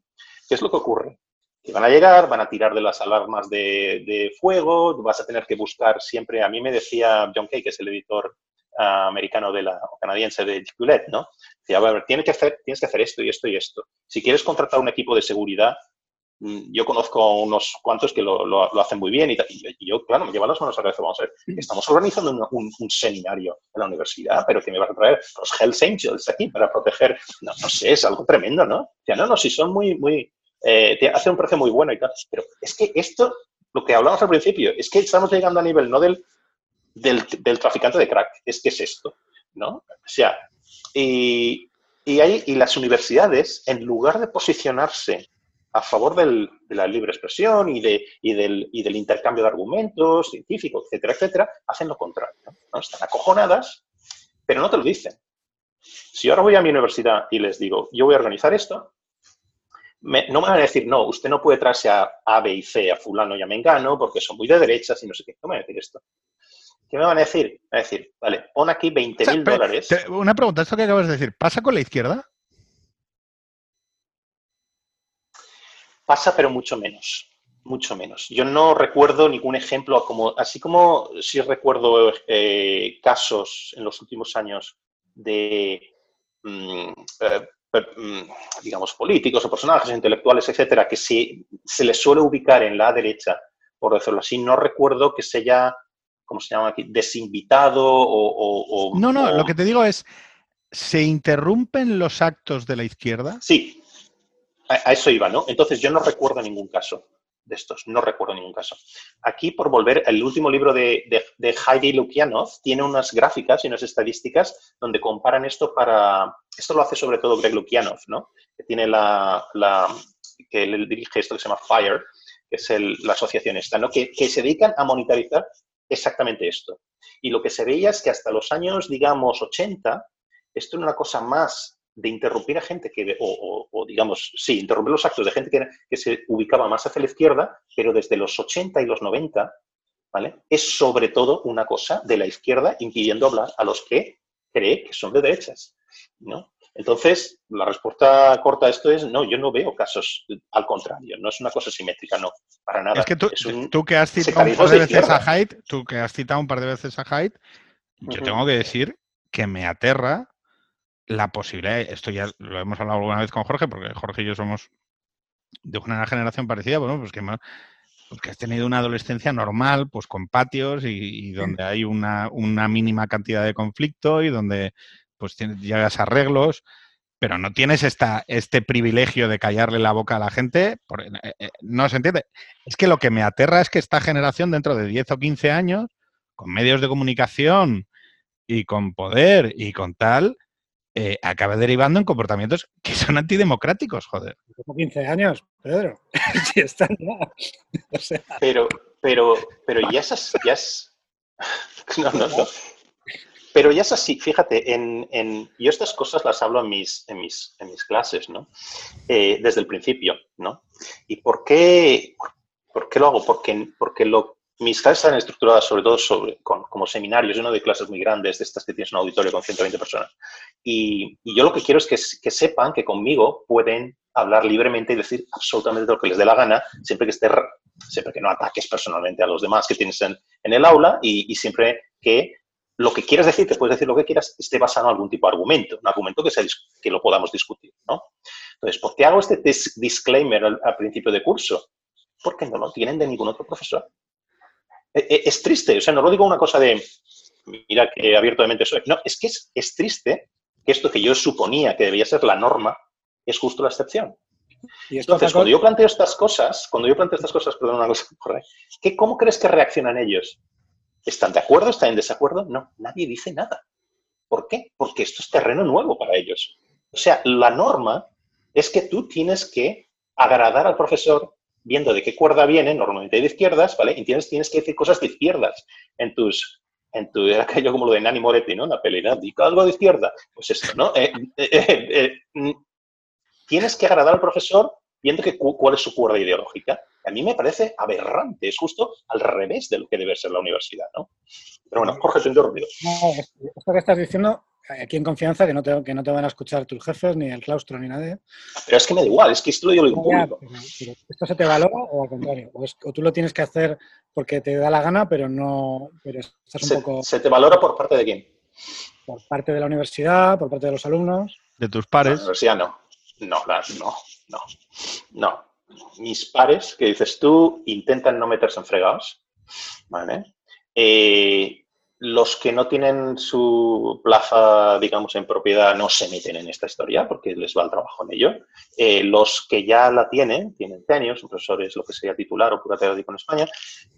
¿Qué es lo que ocurre? Que van a llegar, van a tirar de las alarmas de, fuego, vas a tener que buscar siempre, a mí me decía John Kay, que es el editor ah, americano de la, o canadiense de Gillette, ¿no? Decía, a ver, tienes que, hacer, tienes que hacer esto y esto y esto. Si quieres contratar un equipo de seguridad, mm, yo conozco unos cuantos que lo, lo, hacen muy bien y, yo, claro, me llevan las manos a la Vamos a ver, estamos organizando un, seminario en la universidad, pero que me vas a traer los Hells Angels aquí para proteger, no, no sé, es algo tremendo, ¿no? Ya no, no, si son muy, muy, eh, hace un precio muy bueno y tal. Pero es que esto, lo que hablamos al principio, es que estamos llegando a nivel no del, del, traficante de crack, es que es esto, ¿no? O sea, y, y, hay, y las universidades, en lugar de posicionarse a favor del, de la libre expresión y, de, y, del, y, del, intercambio de argumentos científicos, etcétera, etcétera, hacen lo contrario. ¿no? Están acojonadas, pero no te lo dicen. Si ahora voy a mi universidad y les digo, yo voy a organizar esto, no me van a decir, no, usted no puede traerse a A, B y C, a fulano y a mengano, porque son muy de derechas y no sé qué. No me van a decir esto. ¿Qué me van a decir? Me van a decir, vale, pon aquí 20 mil dólares. Una pregunta, esto que acabas de decir, ¿pasa con la izquierda? Pasa, pero mucho menos. Mucho menos. Yo no recuerdo ningún ejemplo, como, así como sí recuerdo eh, casos en los últimos años de mm, eh, digamos, políticos o personajes intelectuales, etcétera, que si se les suele ubicar en la derecha, por decirlo así, no recuerdo que se haya, ¿cómo se llama aquí?, desinvitado o... no, no, lo que te digo es, ¿se interrumpen los actos de la izquierda? Sí, a, eso iba, ¿no? Entonces yo no recuerdo ningún caso de estos, no recuerdo ningún caso. Aquí, por volver, el último libro de, de, Heidi Lukianov tiene unas gráficas y unas estadísticas donde comparan esto para... Esto lo hace sobre todo Greg Lukianov, ¿no? Que tiene la... que él dirige esto que se llama FIRE, que es la asociación esta, ¿no? Que, que se dedican a monitorizar exactamente esto. Y lo que se veía es que hasta los años, digamos, 80, esto era una cosa más de interrumpir a gente que, o, digamos, sí, interrumpir los actos de gente que, que, se ubicaba más hacia la izquierda, pero desde los 80 y los 90 ¿vale? Es sobre todo una cosa de la izquierda impidiendo hablar a los que cree que son de derechas, ¿no? Entonces, la respuesta corta a esto es no, yo no veo casos al contrario, no es una cosa simétrica, no, para nada. Es que tú, que has citado un par de veces a Haidt, tú que has citado un par de veces a Haidt, yo tengo que decir que me aterra la posibilidad, esto ya lo hemos hablado alguna vez con Jorge, porque Jorge y yo somos de una generación parecida, bueno, pues que, pues que has tenido una adolescencia normal, pues con patios y, donde hay una, una, mínima cantidad de conflicto y donde pues llegas a arreglos, pero no tienes esta, este privilegio de callarle la boca a la gente, eh, eh, no se entiende. Es que lo que me aterra es que esta generación dentro de 10 o 15 años, con medios de comunicación y con poder y con tal, eh, acaba derivando en comportamientos que son antidemocráticos, joder. Como 15 años, Pedro. sí, están Pero, pero, pero ya es, ya es... No, no, no. Pero ya es así, fíjate, en, en, yo estas cosas las hablo en mis, en mis, en mis clases, ¿no? Eh, desde el principio, ¿no? ¿Y por qué, por qué lo hago? Porque, porque lo, mis clases están estructuradas sobre todo sobre, como seminarios, uno de clases muy grandes, de estas que tienes un auditorio con 120 personas. Y, yo lo que quiero es que, que, sepan que conmigo pueden hablar libremente y decir absolutamente lo que les dé la gana, siempre que, esté, siempre que no ataques personalmente a los demás que tienes en, en el aula y, y, siempre que lo que quieras decir, que puedes decir lo que quieras, esté basado en algún tipo de argumento, un argumento que, que lo podamos discutir. ¿no? Entonces, ¿por qué hago este disclaimer al, al principio de curso? Porque no lo tienen de ningún otro profesor. E, e, es triste, o sea, no lo digo una cosa de, mira que abiertamente soy, no, es que es, triste que esto que yo suponía que debía ser la norma es justo la excepción. ¿Y Entonces, cuando yo planteo estas cosas, cuando yo planteo estas cosas, perdón, una cosa, ¿qué, ¿cómo crees que reaccionan ellos? ¿Están de acuerdo? ¿Están en desacuerdo? No, nadie dice nada. ¿Por qué? Porque esto es terreno nuevo para ellos. O sea, la norma es que tú tienes que agradar al profesor, viendo de qué cuerda viene, normalmente de izquierdas, ¿vale? Y tienes, tienes que decir cosas de izquierdas en tus, en tu, era aquello como lo de Nani Moretti, ¿no? La peli, ¿no? algo de izquierda. Pues esto, ¿no? Eh, eh, eh, mm, tienes que agradar al profesor viendo que, cuál es su cuerda ideológica. A mí me parece aberrante, es justo al revés de lo que debe ser la universidad, ¿no? Pero bueno, Jorge, te he interrumpido. No, esto que estás diciendo aquí en confianza que no, te, que no te van a escuchar tus jefes, ni el claustro, ni nadie. Pero es que me da igual, es que esto lo digo público. ¿Esto se te valora o al contrario? O, tú lo tienes que hacer porque te da la gana, pero no... Pero estás un se, poco... ¿Se te valora por parte de quién? Por parte de la universidad, por parte de los alumnos. De tus pares. La universidad no. No, no, no. No. Mis pares, que dices tú, intentan no meterse en fregados. ¿Vale? Eh, los que no tienen su plaza, digamos, en propiedad no se meten en esta historia porque les va el trabajo en ello. Eh, los que ya la tienen, tienen tenios, profesores, lo que sería titular o catedrático en España,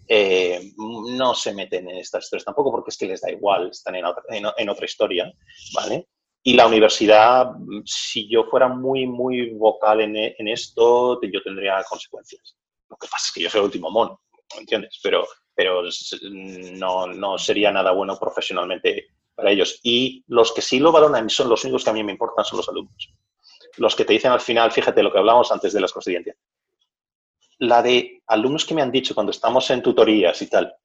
eh, no se meten en estas historias tampoco porque es que les da igual, están en otra, historia, ¿vale? Y la universidad, si yo fuera muy, muy vocal en, esto, yo tendría consecuencias. Lo que pasa es que yo soy el último mono, ¿entiendes? Pero pero no, no sería nada bueno profesionalmente para ellos. Y los que sí lo valoran son los únicos que a mí me importan son los alumnos. Los que te dicen al final, fíjate lo que hablamos antes de las cosas La de alumnos que me han dicho cuando estamos en tutorías y tal,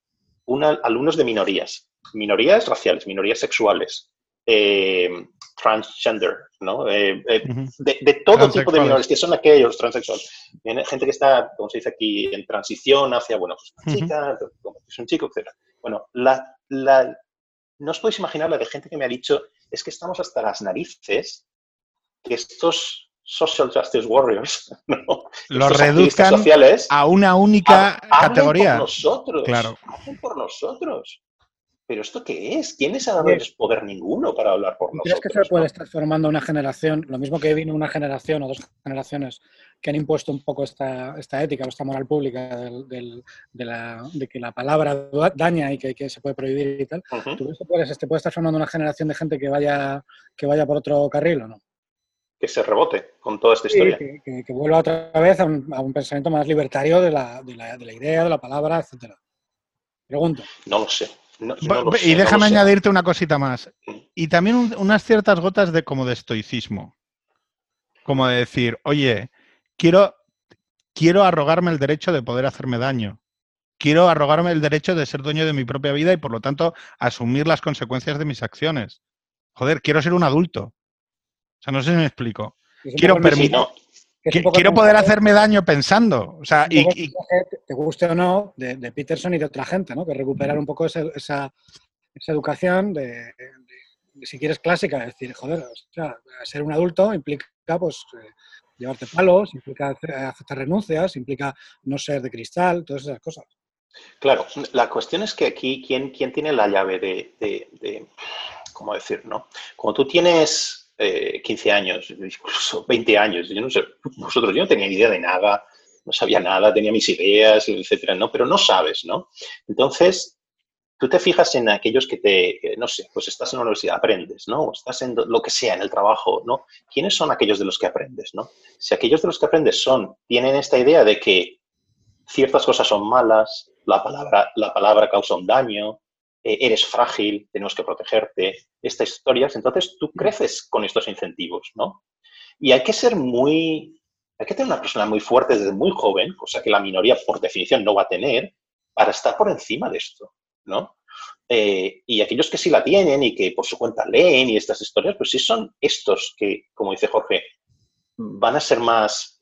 una, alumnos de minorías, minorías raciales, minorías sexuales, eh, transgender, ¿no? Eh, eh, de, todo tipo de minorías, que son aquellos transexuales. gente que está, como se dice aquí, en transición hacia, bueno, pues una chica, es un chico, etc. Bueno, la, la, no os podéis imaginar la de gente que me ha dicho, es que estamos hasta las narices que estos social justice warriors, ¿no? Los reduzcan sociales, a una única categoría. Por nosotros, claro. hacen por nosotros. ¿Pero esto qué es? ¿Quiénes han dado poder ninguno para hablar por nosotros? ¿Crees que se puede estar formando una generación, lo mismo que vino una generación o dos generaciones que han impuesto un poco esta, esta ética o esta moral pública de, la, de, que la palabra daña y que, se puede prohibir y tal? ¿Tú crees que puedes, este, puede estar formando una generación de gente que vaya, que vaya por otro carril o no? Que se rebote con toda esta historia. que, que, vuelva otra vez a un, a un pensamiento más libertario de la, de la, de la idea, de la palabra, etcétera. Pregunto. No lo sé y déjame añadirte una cosita más. Y también unas ciertas gotas de como de estoicismo. Como de decir, oye, quiero, quiero arrogarme el derecho de poder hacerme daño. quiero arrogarme el derecho de ser dueño de mi propia vida y por lo tanto asumir las consecuencias de mis acciones. Joder, quiero ser un adulto. O sea, no sé si me explico. Quiero permitir. Quiero poder hacerme daño pensando. O sea, y, te guste o no, de, Peterson y de otra gente, ¿no? Que recuperar un poco esa, esa, educación de, si quieres clásica, es decir, joder, o sea, ser un adulto implica pues eh, llevarte palos, implica aceptar renuncias, implica no ser de cristal, todas esas cosas. Claro, la cuestión es que aquí, ¿quién, quién tiene la llave de, de, ¿cómo decir, no? Como tú tienes 15 eh, años, incluso 20 años, yo no sé, vosotros, yo no tenía idea de nada, no sabía nada, tenía mis ideas, etcétera, ¿no? Pero no sabes, ¿no? Entonces, tú te fijas en aquellos que te, no sé, pues estás en la universidad, aprendes, ¿no? Estás en lo que sea, en el trabajo, ¿no? ¿Quiénes son aquellos de los que aprendes, ¿no? Si aquellos de los que aprendes son, tienen esta idea de que ciertas cosas son malas, la palabra, la palabra causa un daño, eh, eres frágil, tenemos que protegerte, estas historias, entonces tú creces con estos incentivos, ¿no? Y hay que ser muy, hay que tener una persona muy fuerte desde muy joven, cosa que la minoría por definición no va a tener, para estar por encima de esto. ¿no? Eh, y aquellos que sí la tienen y que por su cuenta leen y estas historias, pues sí son estos que, como dice Jorge, van a ser más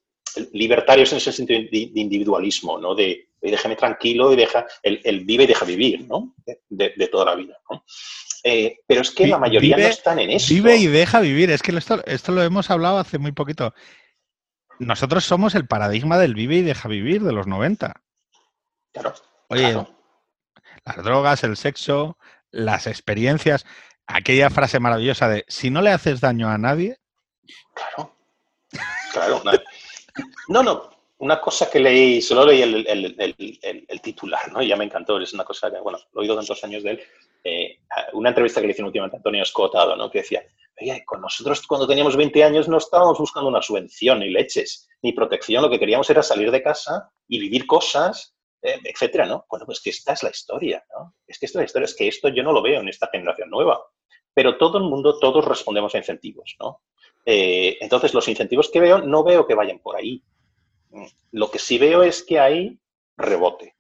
libertarios en ese sentido de individualismo, ¿no? De, déjame tranquilo y deja, el, vive y deja vivir, ¿no? De, toda la vida, eh, pero es que la mayoría no están en eso. Vive y deja vivir, es que esto, esto lo hemos hablado hace muy poquito. Nosotros somos el paradigma del vive y deja vivir de los 90. Claro. Oye, las drogas, el sexo, las experiencias, aquella frase maravillosa de si no le haces daño a nadie. Claro, claro. No, no, una cosa que leí, solo leí el, titular, ¿no? Ya me encantó, es una cosa que, bueno, lo he oído tantos años de él. Eh, una entrevista que le hicieron últimamente a Antonio Escotado, ¿no? Que decía, oye, con nosotros cuando teníamos 20 años no estábamos buscando una subvención ni leches, ni protección, lo que queríamos era salir de casa y vivir cosas eh, etcétera, ¿no? Bueno, pues que esta es la historia, ¿no? Es que esta es la historia, es que esto yo no lo veo en esta generación nueva, pero todo el mundo, todos respondemos a incentivos, ¿no? Eh, entonces, los incentivos que veo, no veo que vayan por ahí. Lo que sí veo es que hay rebote,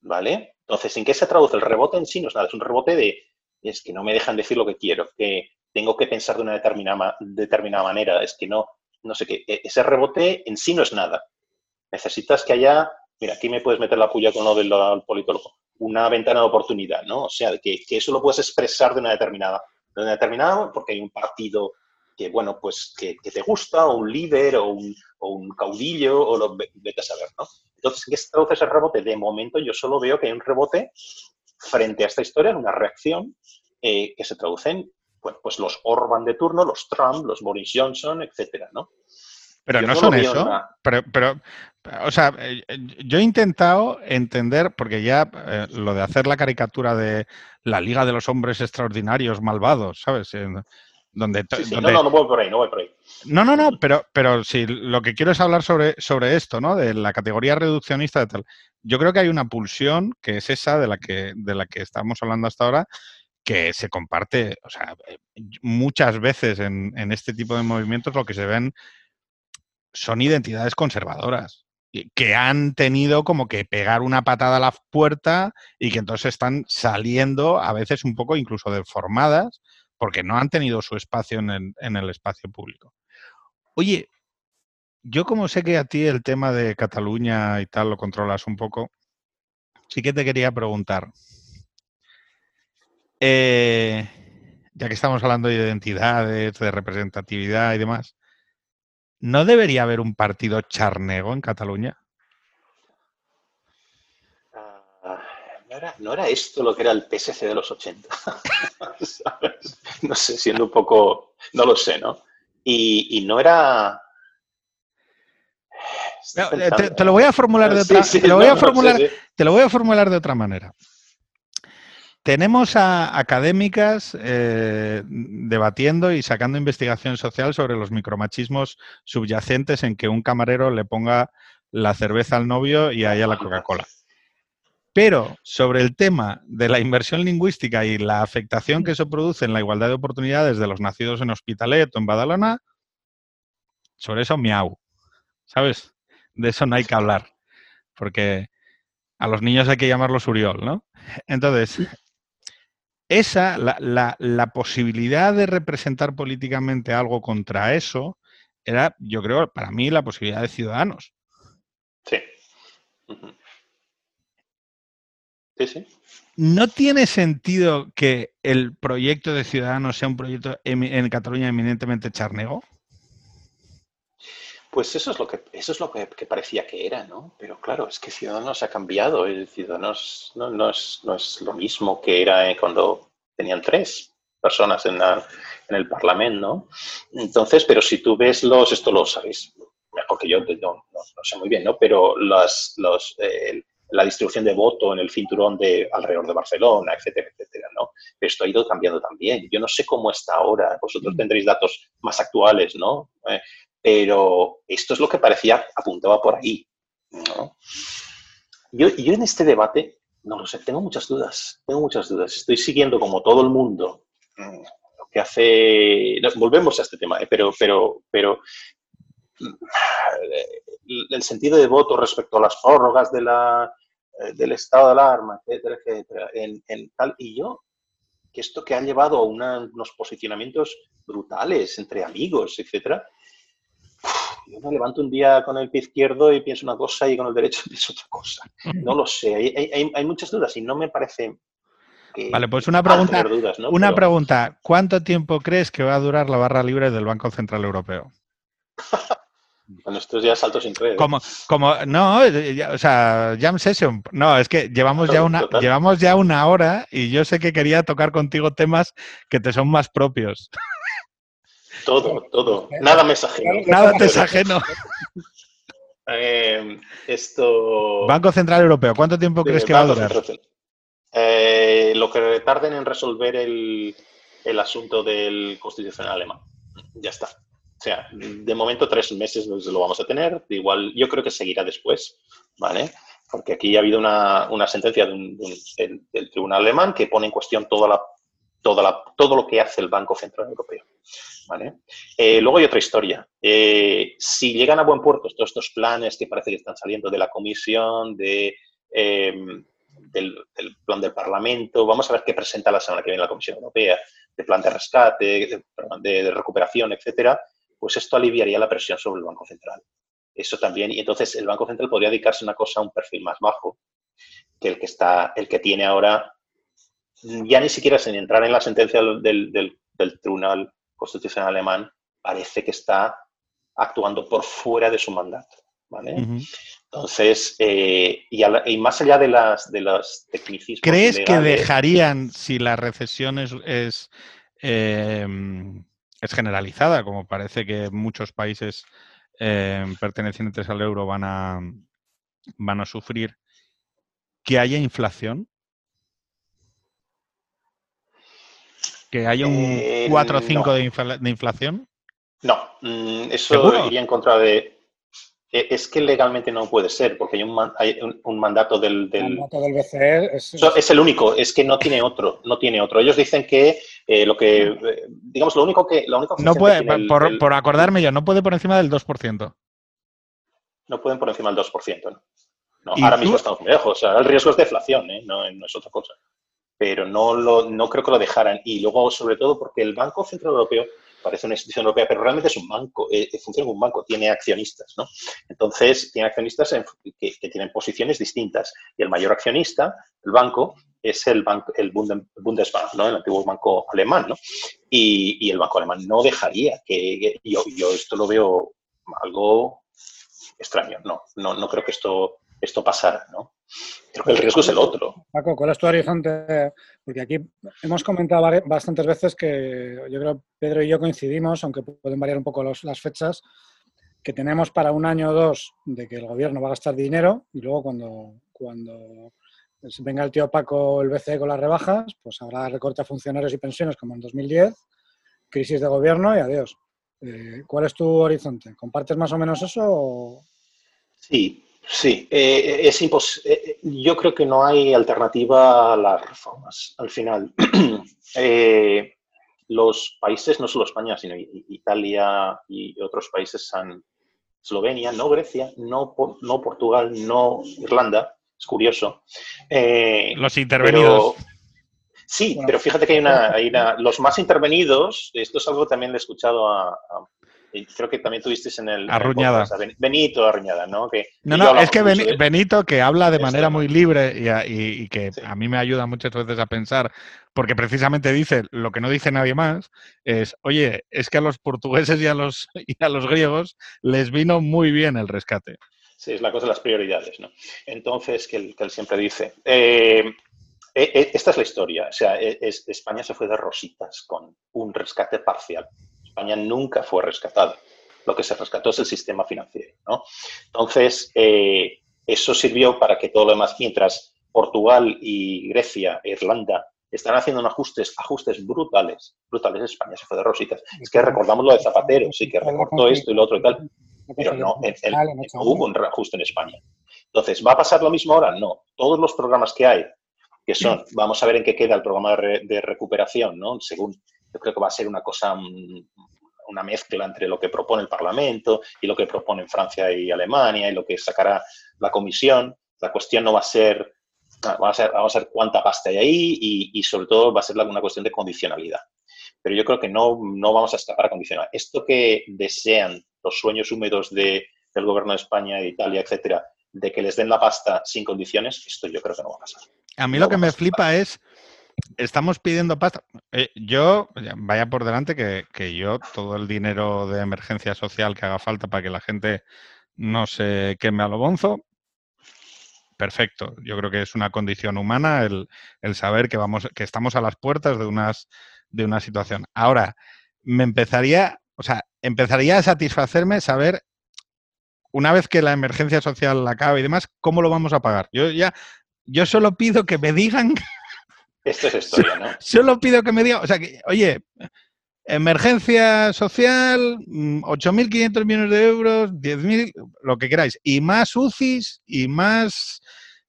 ¿vale? Entonces, ¿en qué se traduce? El rebote en sí no es nada, es un rebote de, es que no me dejan decir lo que quiero, que tengo que pensar de una determinada, determinada manera, es que no, no sé qué, e, ese rebote en sí no es nada. Necesitas que haya mira, aquí me puedes meter la puya con lo del politólogo, una ventana de oportunidad, ¿no? O sea, que, que eso lo puedes expresar de una determinada, de una determinada, porque hay un partido que, bueno, pues que, te gusta, o un líder, o un, o un caudillo, o lo vete a saber, ¿no? Entonces, ¿qué se traduce ese rebote? De momento yo solo veo que hay un rebote frente a esta historia, una reacción eh, que se traduce en, bueno, pues los Orban de turno, los Trump, los Boris Johnson, etcétera, ¿no? Pero no son eso. Pero, pero, o sea, eh, yo he intentado entender, porque ya eh, lo de hacer la caricatura de la Liga de los Hombres Extraordinarios Malvados, ¿sabes? Donde, No, no, no voy por ahí, no voy por ahí. No, no, no, pero, pero sí, lo que quiero es hablar sobre, sobre esto, ¿no? De la categoría reduccionista de tal. Yo creo que hay una pulsión que es esa de la que, de la que estamos hablando hasta ahora, que se comparte, o sea, muchas veces en, en este tipo de movimientos lo que se ven son identidades conservadoras que han tenido como que pegar una patada a la puerta y que entonces están saliendo a veces un poco incluso deformadas porque no han tenido su espacio en el, en el espacio público. Oye, yo como sé que a ti el tema de Cataluña y tal lo controlas un poco, sí que te quería preguntar, eh, ya que estamos hablando de identidades, de representatividad y demás, ¿No debería haber un partido charnego en Cataluña? Ah, no, era, esto lo que era el PSC de los 80. no sé, siendo un poco. No lo sé, ¿no? Y, no era. te, lo voy a formular de otra, te lo voy a formular, te lo voy a formular de otra manera. Tenemos a académicas eh, debatiendo y sacando investigación social sobre los micromachismos subyacentes en que un camarero le ponga la cerveza al novio y a ella la Coca-Cola. Pero sobre el tema de la inversión lingüística y la afectación que eso produce en la igualdad de oportunidades de los nacidos en Hospitalet o en Badalona, sobre eso miau. ¿Sabes? De eso no hay que hablar. Porque A los niños hay que llamarlos Uriol, ¿no? Entonces, esa, la, posibilidad de representar políticamente algo contra eso, era, yo creo, para mí, la posibilidad de Ciudadanos. Sí. Sí, sí. ¿No tiene sentido que el proyecto de Ciudadanos sea un proyecto en Cataluña eminentemente charnego? Pues eso es lo que eso es lo que, parecía que era, ¿no? Pero claro, es que Ciudadanos ha cambiado. El Ciudadanos no, no, es, no es lo mismo que era cuando tenían tres personas en, en el Parlamento, ¿no? Entonces, pero si tú ves los, esto lo sabéis mejor que yo, no, no, sé muy bien, ¿no? Pero las, los, eh, la distribución de voto en el cinturón de alrededor de Barcelona, etcétera, etcétera, ¿no? Esto ha ido cambiando también. Yo no sé cómo está ahora. Vosotros mm. tendréis datos más actuales, ¿no? Eh, pero esto es lo que parecía, apuntaba por ahí. Yo, en este debate, no lo sé, tengo muchas dudas, tengo muchas dudas. Estoy siguiendo como todo el mundo mm, lo que hace... volvemos a este tema, ¿eh? pero, pero, pero mm, el sentido de voto respecto a las prórrogas de la, eh, del estado de alarma, etcétera, etcétera, en, tal, y yo, que esto que ha llevado a unos posicionamientos brutales entre amigos, etcétera, yo me levanto un día con el pie izquierdo y pienso una cosa y con el derecho pienso otra cosa. No lo sé, hay, muchas dudas y no me parece Vale, pues una pregunta, una pregunta. ¿Cuánto tiempo crees que va a durar la barra libre del Banco Central Europeo? Con estos días saltos sin creer. Como, como, no, o sea, jam session. No, es que llevamos ya una, llevamos ya una hora y yo sé que quería tocar contigo temas que te son más propios. Todo, todo. Nada me es ajeno. Nada te es ajeno. Eh, esto. Banco Central Europeo, ¿cuánto tiempo crees que va a durar? Eh, lo que tarden en resolver el, el asunto del constitucional alemán. Ya está. O sea, de momento tres meses lo vamos a tener. Igual yo creo que seguirá después, ¿vale? Porque aquí ha habido una, una sentencia del, Tribunal Alemán que pone en cuestión toda la, toda la, todo lo que hace el Banco Central Europeo. ¿vale? Eh, luego hay otra historia. Eh, si llegan a buen puerto todos estos planes que parece que están saliendo de la Comisión, de, em, del, plan del Parlamento, vamos a ver qué presenta la semana que viene la Comisión Europea, de plan de rescate, de, de recuperación, etcétera pues esto aliviaría la presión sobre el Banco Central. Eso también, y entonces el Banco Central podría dedicarse a una cosa a un perfil más bajo que el que está, el que tiene ahora, ya ni siquiera sin entrar en la sentencia del, Tribunal Constitucional Alemán, parece que está actuando por fuera de su mandato. Entonces, eh, y, más allá de las de los tecnicismos. ¿Crees que dejarían si la recesión es, eh, es generalizada, como parece que muchos países eh, pertenecientes al euro van a, van a sufrir, que haya inflación. ¿Que haya un 4 o 5 de, inflación? No, mm, eso iría en contra de, es que legalmente no puede ser, porque hay un, hay un, mandato del, del... BCE es... el único, es que no tiene otro, no tiene otro. Ellos dicen que eh, lo que, eh, digamos, lo único que... no puede, por, acordarme yo, no puede por encima del 2%. No pueden por encima del 2%, ¿no? ahora mismo estamos muy lejos, el riesgo es deflación, ¿eh? no, no, es otra cosa. Pero no, lo, no creo que lo dejaran. Y luego, sobre todo, porque el Banco Central Europeo parece una institución europea, pero realmente es un banco, eh, eh, funciona como un banco, tiene accionistas, ¿no? Entonces, tiene accionistas que, tienen posiciones distintas. Y el mayor accionista, el banco, es el, banco, el Bundesbank, ¿no? El antiguo banco alemán, ¿no? Y, el banco alemán no dejaría que, yo, yo esto lo veo algo extraño, no, no, no creo que esto esto pasara, ¿no? Creo que el riesgo es el otro. Paco, ¿cuál es tu horizonte? Porque aquí hemos comentado bastantes veces que yo creo Pedro y yo coincidimos, aunque pueden variar un poco las fechas, que tenemos para un año o dos de que el gobierno va a gastar dinero y luego cuando, cuando venga el tío Paco el BCE con las rebajas, pues habrá recorte a funcionarios y pensiones como en 2010, crisis de gobierno y adiós. Eh, ¿Cuál es tu horizonte? ¿Compartes más o menos eso? Sí, Sí, eh, es imposible. Eh, eh, yo creo que no hay alternativa a las reformas. Al final, los países, no solo España, sino Italia y otros países, han, Eslovenia, no Grecia, no, no Portugal, no Irlanda, Es curioso. Eh, los intervenidos. sí, pero fíjate que hay una, hay una, Los más intervenidos, esto es algo que también le he escuchado a, creo que también tuviste en el... Arruñada. Benito Arruñada, ¿no? Que, no, no, es que Benito, que habla de manera muy libre y, que a mí me ayuda muchas veces a pensar, porque precisamente dice, lo que no dice nadie más, es, oye, es que a los portugueses y a los, y a los griegos les vino muy bien el rescate. Sí, es la cosa de las prioridades, ¿no? Entonces, que él, que él siempre dice... Eh, eh, eh, esta es la historia. O sea, España se fue de rositas con un rescate parcial. España nunca fue rescatada. Lo que se rescató es el sistema financiero. ¿no? Entonces, eh, eso sirvió para que todo lo demás, mientras Portugal y Grecia e Irlanda están haciendo ajustes, ajustes brutales, brutales, España se fue de rositas. Es que recordamos lo de Zapatero, sí, que recortó esto y lo otro y tal, pero no, hubo un reajuste en España. Entonces, ¿va a pasar lo mismo ahora? No. Todos los programas que hay, que son, vamos a ver en qué queda el programa de, de recuperación, ¿no? Según yo creo que va a ser una cosa, mm, una mezcla entre lo que propone el Parlamento y lo que proponen Francia y Alemania y lo que sacará la Comisión. La cuestión no va a ser, vamos a ver, vamos a ver cuánta pasta hay ahí y, sobre todo va a ser una cuestión de condicionalidad. Pero yo creo que no, no vamos a escapar a condicionar. Esto que desean los sueños húmedos de, del gobierno de España, de Italia, etcétera, de que les den la pasta sin condiciones, esto yo creo que no va a pasar. A mí lo que me flipa es estamos pidiendo pasta. Eh, yo, vaya por delante que, yo todo el dinero de emergencia social que haga falta para que la gente no se queme a lo bonzo, perfecto. Yo creo que es una condición humana el, saber que vamos, que estamos a las puertas de unas de una situación. Ahora, me empezaría, o sea, empezaría a satisfacerme saber una vez que la emergencia social acabe y demás, cómo lo vamos a pagar. Yo ya, yo solo pido que me digan esto es historia, ¿no? Solo pido que me diga, o sea, oye, emergencia social, 8.500 mm, millones de euros, 10.000, lo que queráis, y más UCIs y más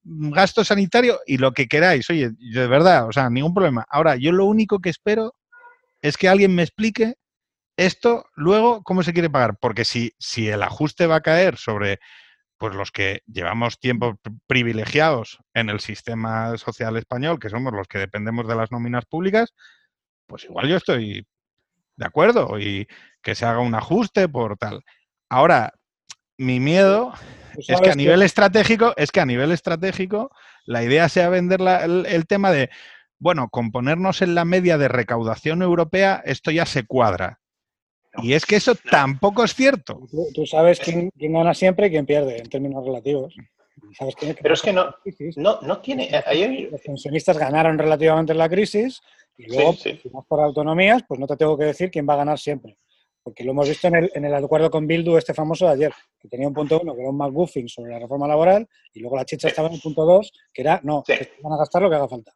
gasto sanitario y lo que queráis, oye, de verdad, o sea, ningún problema. Ahora, yo lo único que espero es que alguien me explique esto luego cómo se quiere pagar, porque si, si el ajuste va a caer sobre pues los que llevamos tiempo privilegiados en el sistema social español, que somos los que dependemos de las nóminas públicas, pues igual yo estoy de acuerdo y que se haga un ajuste por tal. Ahora, mi miedo pues es que a nivel estratégico, es que a nivel estratégico la idea sea vender el, tema de, bueno, con ponernos en la media de recaudación europea, esto ya se cuadra. Y es que eso tampoco es cierto. Tú, sabes quién, gana siempre y quién pierde en términos relativos. Pero es que no, no, no tiene... Los pensionistas ganaron relativamente en la crisis y luego, si vas por autonomías, pues no te tengo que decir quién va a ganar siempre. Porque lo hemos visto en el, en el acuerdo con Bildu, este famoso de ayer, que tenía un punto uno, que era un McGuffin sobre la reforma laboral, y luego la chicha estaba en el punto dos, que era, no, van a gastar lo que haga falta.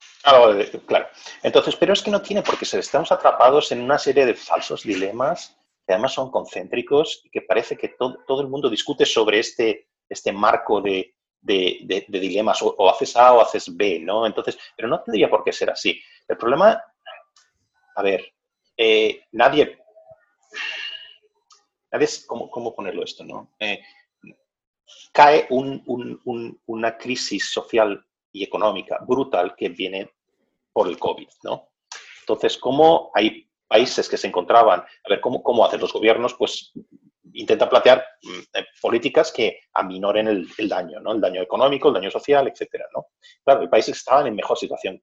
claro. Entonces, pero es que no tiene, porque estamos atrapados en una serie de falsos dilemas además son concéntricos y que parece que todo, el mundo discute sobre este, este marco de, dilemas, o, haces A o haces B, ¿no? Entonces, pero no tendría por qué ser así. El problema, a ver, eh, nadie, nadie ¿cómo, cómo ponerlo esto, no? Eh, cae una crisis social y económica brutal que viene por el COVID, ¿no? Entonces, ¿cómo hay países que se encontraban, a ver cómo, cómo hacen los gobiernos, pues intentan plantear mm, eh, políticas que aminoren el, daño, ¿no? El daño económico, el daño social, etcétera, ¿no? Claro, hay países que estaban en mejor situación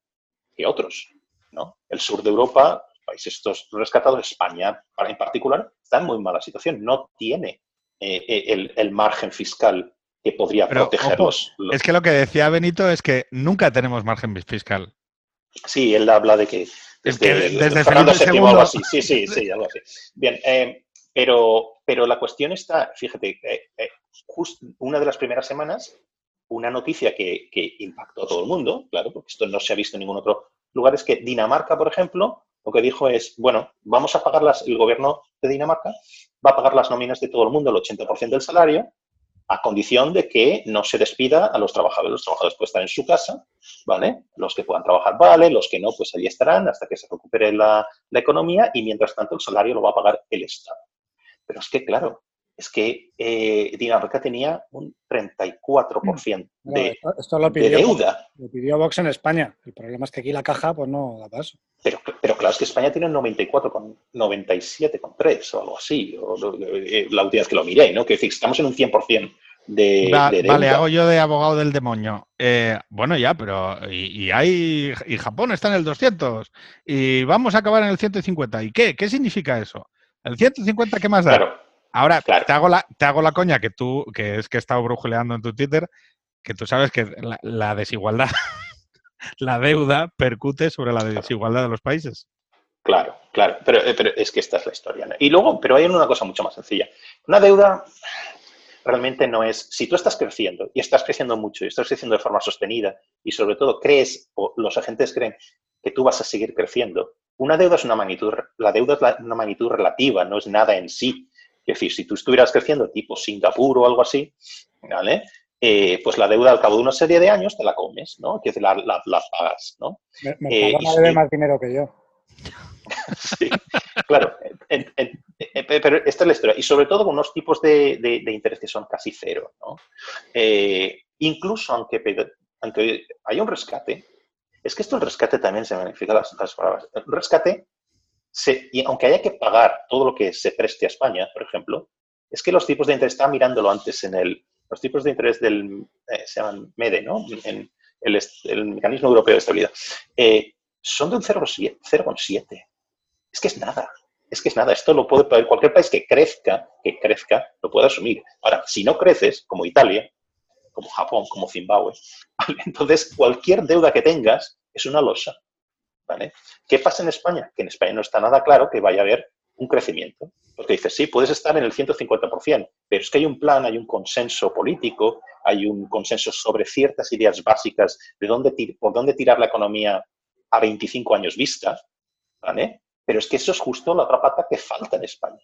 que otros, ¿no? El sur de Europa, países estos rescatados, España en particular, está en muy mala situación, no tiene eh, eh, el, margen fiscal que podría protegerlos. Es que lo que decía Benito es que nunca tenemos margen fiscal. Sí, él habla de que desde, desde, Fernando VII algo así. Sí, sí, sí, algo así. Bien, eh, pero, pero la cuestión está, fíjate, eh, eh, una de las primeras semanas, una noticia que, que, impactó a todo el mundo, claro, porque esto no se ha visto en ningún otro lugar, es que Dinamarca, por ejemplo, lo que dijo es, bueno, vamos a pagar las, el gobierno de Dinamarca va a pagar las nóminas de todo el mundo, el 80% del salario, a condición de que no se despida a los trabajadores. Los trabajadores pueden estar en su casa, ¿vale? Los que puedan trabajar, vale, los que no, pues allí estarán hasta que se recupere la, economía y mientras tanto el salario lo va a pagar el Estado. Pero es que, claro, es que eh, Dinamarca tenía un 34% mm. de, esto, lo pidió, deuda. Lo pidió Vox en España. El problema es que aquí la caja pues no da paso. Pero, pero claro, es que España tiene un 97,3 o algo así. O, eh, la última vez que lo miré, ¿no? Que decir, estamos en un 100% de, deuda. Vale, hago yo de abogado del demonio. Eh, bueno, ya, pero y, hay y Japón está en el 200 y vamos a acabar en el 150. ¿Y qué? ¿Qué significa eso? ¿El 150 qué más da? Claro. Ahora, te, hago la, te hago la coña que tú, que es que he estado brujuleando en tu Twitter, que tú sabes que la, desigualdad, la deuda percute sobre la desigualdad de los países. Claro, claro, pero, eh, pero es que esta es la historia. Y luego, pero hay una cosa mucho más sencilla. Una deuda realmente no es, si tú estás creciendo y estás creciendo mucho y estás creciendo de forma sostenida y sobre todo crees o los agentes creen que tú vas a seguir creciendo, una deuda es una magnitud, la deuda es una magnitud relativa, no es nada en sí. Es decir, si tú estuvieras creciendo tipo Singapur o algo así, ¿vale? Eh, pues la deuda al cabo de una serie de años te la comes, ¿no? Que la, la, la, pagas, ¿no? Me, me eh, debe más dinero que yo. sí, claro. pero esta es la historia. Y sobre todo con unos tipos de, de, interés que son casi cero, ¿no? Eh, incluso aunque, aunque haya un rescate, es que esto el rescate también se magnifica las, las palabras. El rescate y aunque haya que pagar todo lo que se preste a España, por ejemplo, es que los tipos de interés, estaba mirándolo antes en el, los tipos de interés del, eh, se llaman MEDE, ¿no? En el, Mecanismo Europeo de Estabilidad, eh, son de un 0,7. Es que es nada. Es que es nada. Esto lo puede pagar cualquier país que crezca, que crezca, lo puede asumir. Ahora, si no creces, como Italia, como Japón, como Zimbabue, entonces cualquier deuda que tengas es una losa. ¿Qué pasa en España? Que en España no está nada claro que vaya a haber un crecimiento. Porque dices, sí, puedes estar en el 150%, pero es que hay un plan, hay un consenso político, hay un consenso sobre ciertas ideas básicas de dónde por dónde tirar la economía a 25 años vista, ¿vale? Pero es que eso es justo la otra pata que falta en España,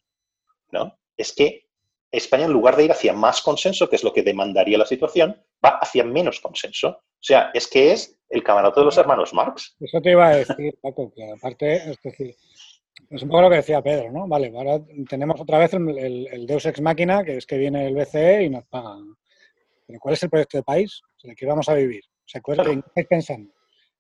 ¿no? Es que España, en lugar de ir hacia más consenso, que es lo que demandaría la situación, va hacia menos consenso. O sea, es que es el camarote de los hermanos Marx. Eso te iba a decir, Paco, que aparte, es decir, es un poco lo que decía Pedro, ¿no? Vale, ahora tenemos otra vez el, Deus Ex Máquina, que es que viene el BCE y nos paga. Pero ¿cuál es el proyecto de país en el que vamos a vivir? O sea, ¿qué estáis pensando?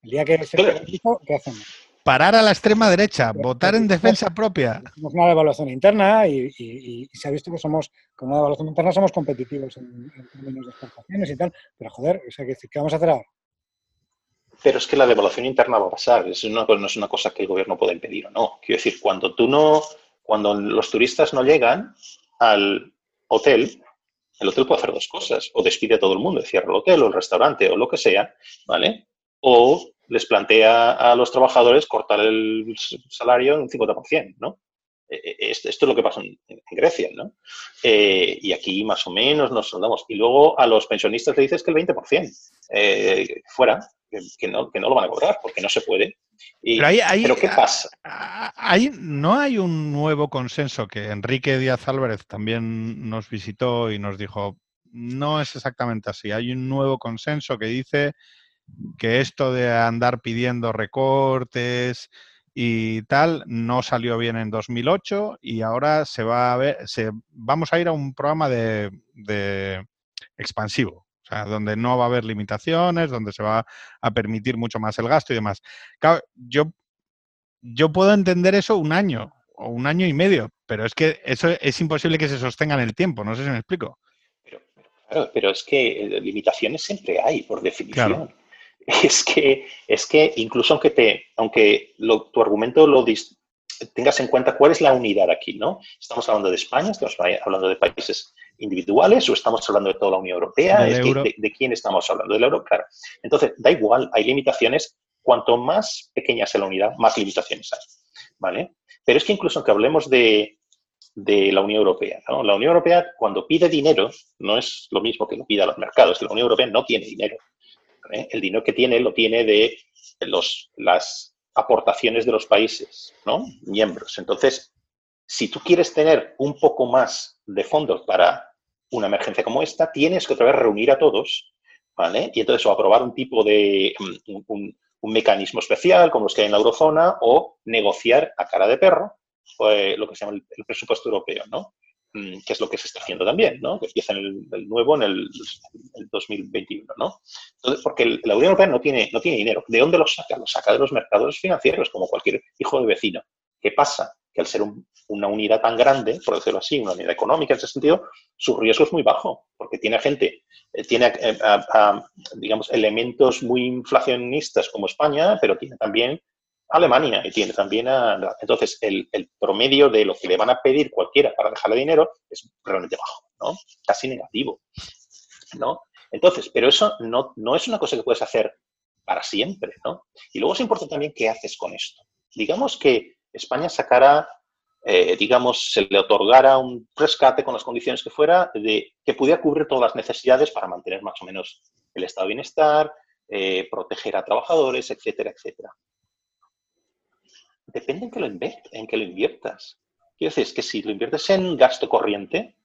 El día que se ¿qué hacemos? Parar a la extrema derecha, votar en defensa propia. Tenemos una devaluación interna y, se ha visto que somos, con una devaluación interna somos competitivos en, términos de exportaciones y tal, pero joder, o sea, ¿qué vamos a hacer ahora? Pero es que la devaluación interna va a pasar, es no es una cosa que el gobierno puede impedir o no. Quiero decir, cuando tú no, cuando los turistas no llegan al hotel, el hotel puede hacer dos cosas, o despide a todo el mundo, cierra el hotel o el restaurante o lo que sea, ¿vale? O les plantea a los trabajadores cortar el salario en un 50%, ¿no? E, e, esto, es lo que pasa en, Grecia, ¿no? Eh, y aquí más o menos nos soldamos. Y luego a los pensionistas le dices que el 20% eh, fuera, que, no, que no lo van a cobrar porque no se puede. pero, ¿qué pasa? no hay un nuevo consenso que Enrique Díaz Álvarez también nos visitó y nos dijo, no es exactamente así. Hay un nuevo consenso que dice que esto de andar pidiendo recortes y tal no salió bien en 2008 y ahora se va a ver, se, vamos a ir a un programa de, de expansivo, o sea, donde no va a haber limitaciones, donde se va a permitir mucho más el gasto y demás. Claro, yo, yo puedo entender eso un año o un año y medio, pero es que eso es imposible que se sostenga en el tiempo, no sé si me explico. Pero, pero es que eh, limitaciones siempre hay, por definición. es que, es que incluso aunque, te, aunque tu argumento lo tengas en cuenta cuál es la unidad aquí, ¿no? Estamos hablando de España, estamos hablando de países individuales o estamos hablando de toda la Unión Europea, de, quién estamos hablando? Del euro, claro. Entonces, da igual, hay limitaciones, cuanto más pequeña sea la unidad, más limitaciones hay, ¿vale? Pero es que incluso aunque hablemos de, de la Unión Europea. ¿no? La Unión Europea, cuando pide dinero, no es lo mismo que lo pida a los mercados. La Unión Europea no tiene dinero. ¿Eh? El dinero que tiene lo tiene de los, las aportaciones de los países, ¿no? Miembros. Entonces, si tú quieres tener un poco más de fondos para una emergencia como esta, tienes que otra vez reunir a todos, ¿vale? Y entonces o aprobar un tipo de, un, mecanismo especial como los que hay en la eurozona o negociar a cara de perro pues, lo que se llama el, presupuesto europeo, ¿no? Mm, que es lo que se está haciendo también, ¿no? Que empieza el, el nuevo en el, 2021, ¿no? Entonces, porque la Unión Europea no tiene, no tiene dinero. ¿De dónde lo saca? Lo saca de los mercados financieros, como cualquier hijo de vecino. ¿Qué pasa? Que al ser una unidad tan grande, por decirlo así, una unidad económica en ese sentido, su riesgo es muy bajo, porque tiene gente, eh, tiene, eh, digamos, elementos muy inflacionistas como España, pero tiene también Alemania y tiene también a... Entonces, el, promedio de lo que le van a pedir cualquiera para dejarle dinero es realmente bajo, ¿no? Casi negativo, ¿no? Entonces, pero eso no, no es una cosa que puedes hacer para siempre, ¿no? Y luego es importante también qué haces con esto. Digamos que España sacará, eh, digamos, se le otorgara un rescate con las condiciones que fuera, de que pudiera cubrir todas las necesidades para mantener más o menos el estado de bienestar, eh, proteger a trabajadores, etcétera, etcétera depende en que lo, en que lo inviertas. Quiero decir, es que si lo inviertes en gasto corriente,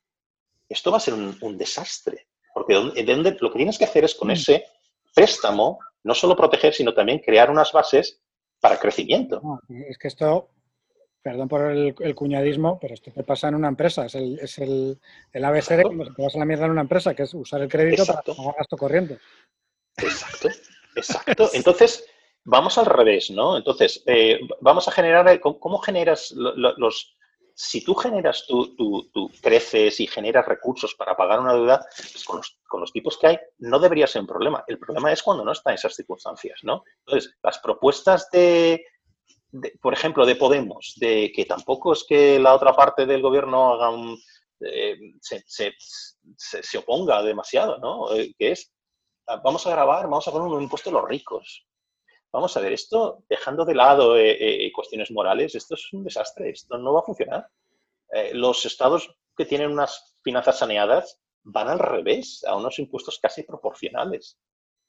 esto va a ser un, desastre. Porque lo que tienes que hacer es con mm. ese préstamo no solo proteger, sino también crear unas bases para crecimiento. es que esto, perdón por el, cuñadismo, pero esto te pasa en una empresa. Es el, es el, el ABC de cuando te vas a la mierda en una empresa, que es usar el crédito para pagar gasto corriente. Exacto, exacto. Entonces, vamos al revés, ¿no? Entonces, eh, vamos a generar, eh, ¿cómo, generas los, si tú generas, tú, creces y generas recursos para pagar una deuda, pues con, los, tipos que hay, no debería ser un problema. El problema es cuando no está en esas circunstancias, ¿no? Entonces, las propuestas de, por ejemplo, de Podemos, de que tampoco es que la otra parte del gobierno haga un, eh, se, se, oponga demasiado, ¿no? que es, vamos a grabar, vamos a poner un impuesto a los ricos vamos a ver, esto, dejando de lado eh, eh, cuestiones morales, esto es un desastre, esto no va a funcionar. Eh, los estados que tienen unas finanzas saneadas van al revés, a unos impuestos casi proporcionales.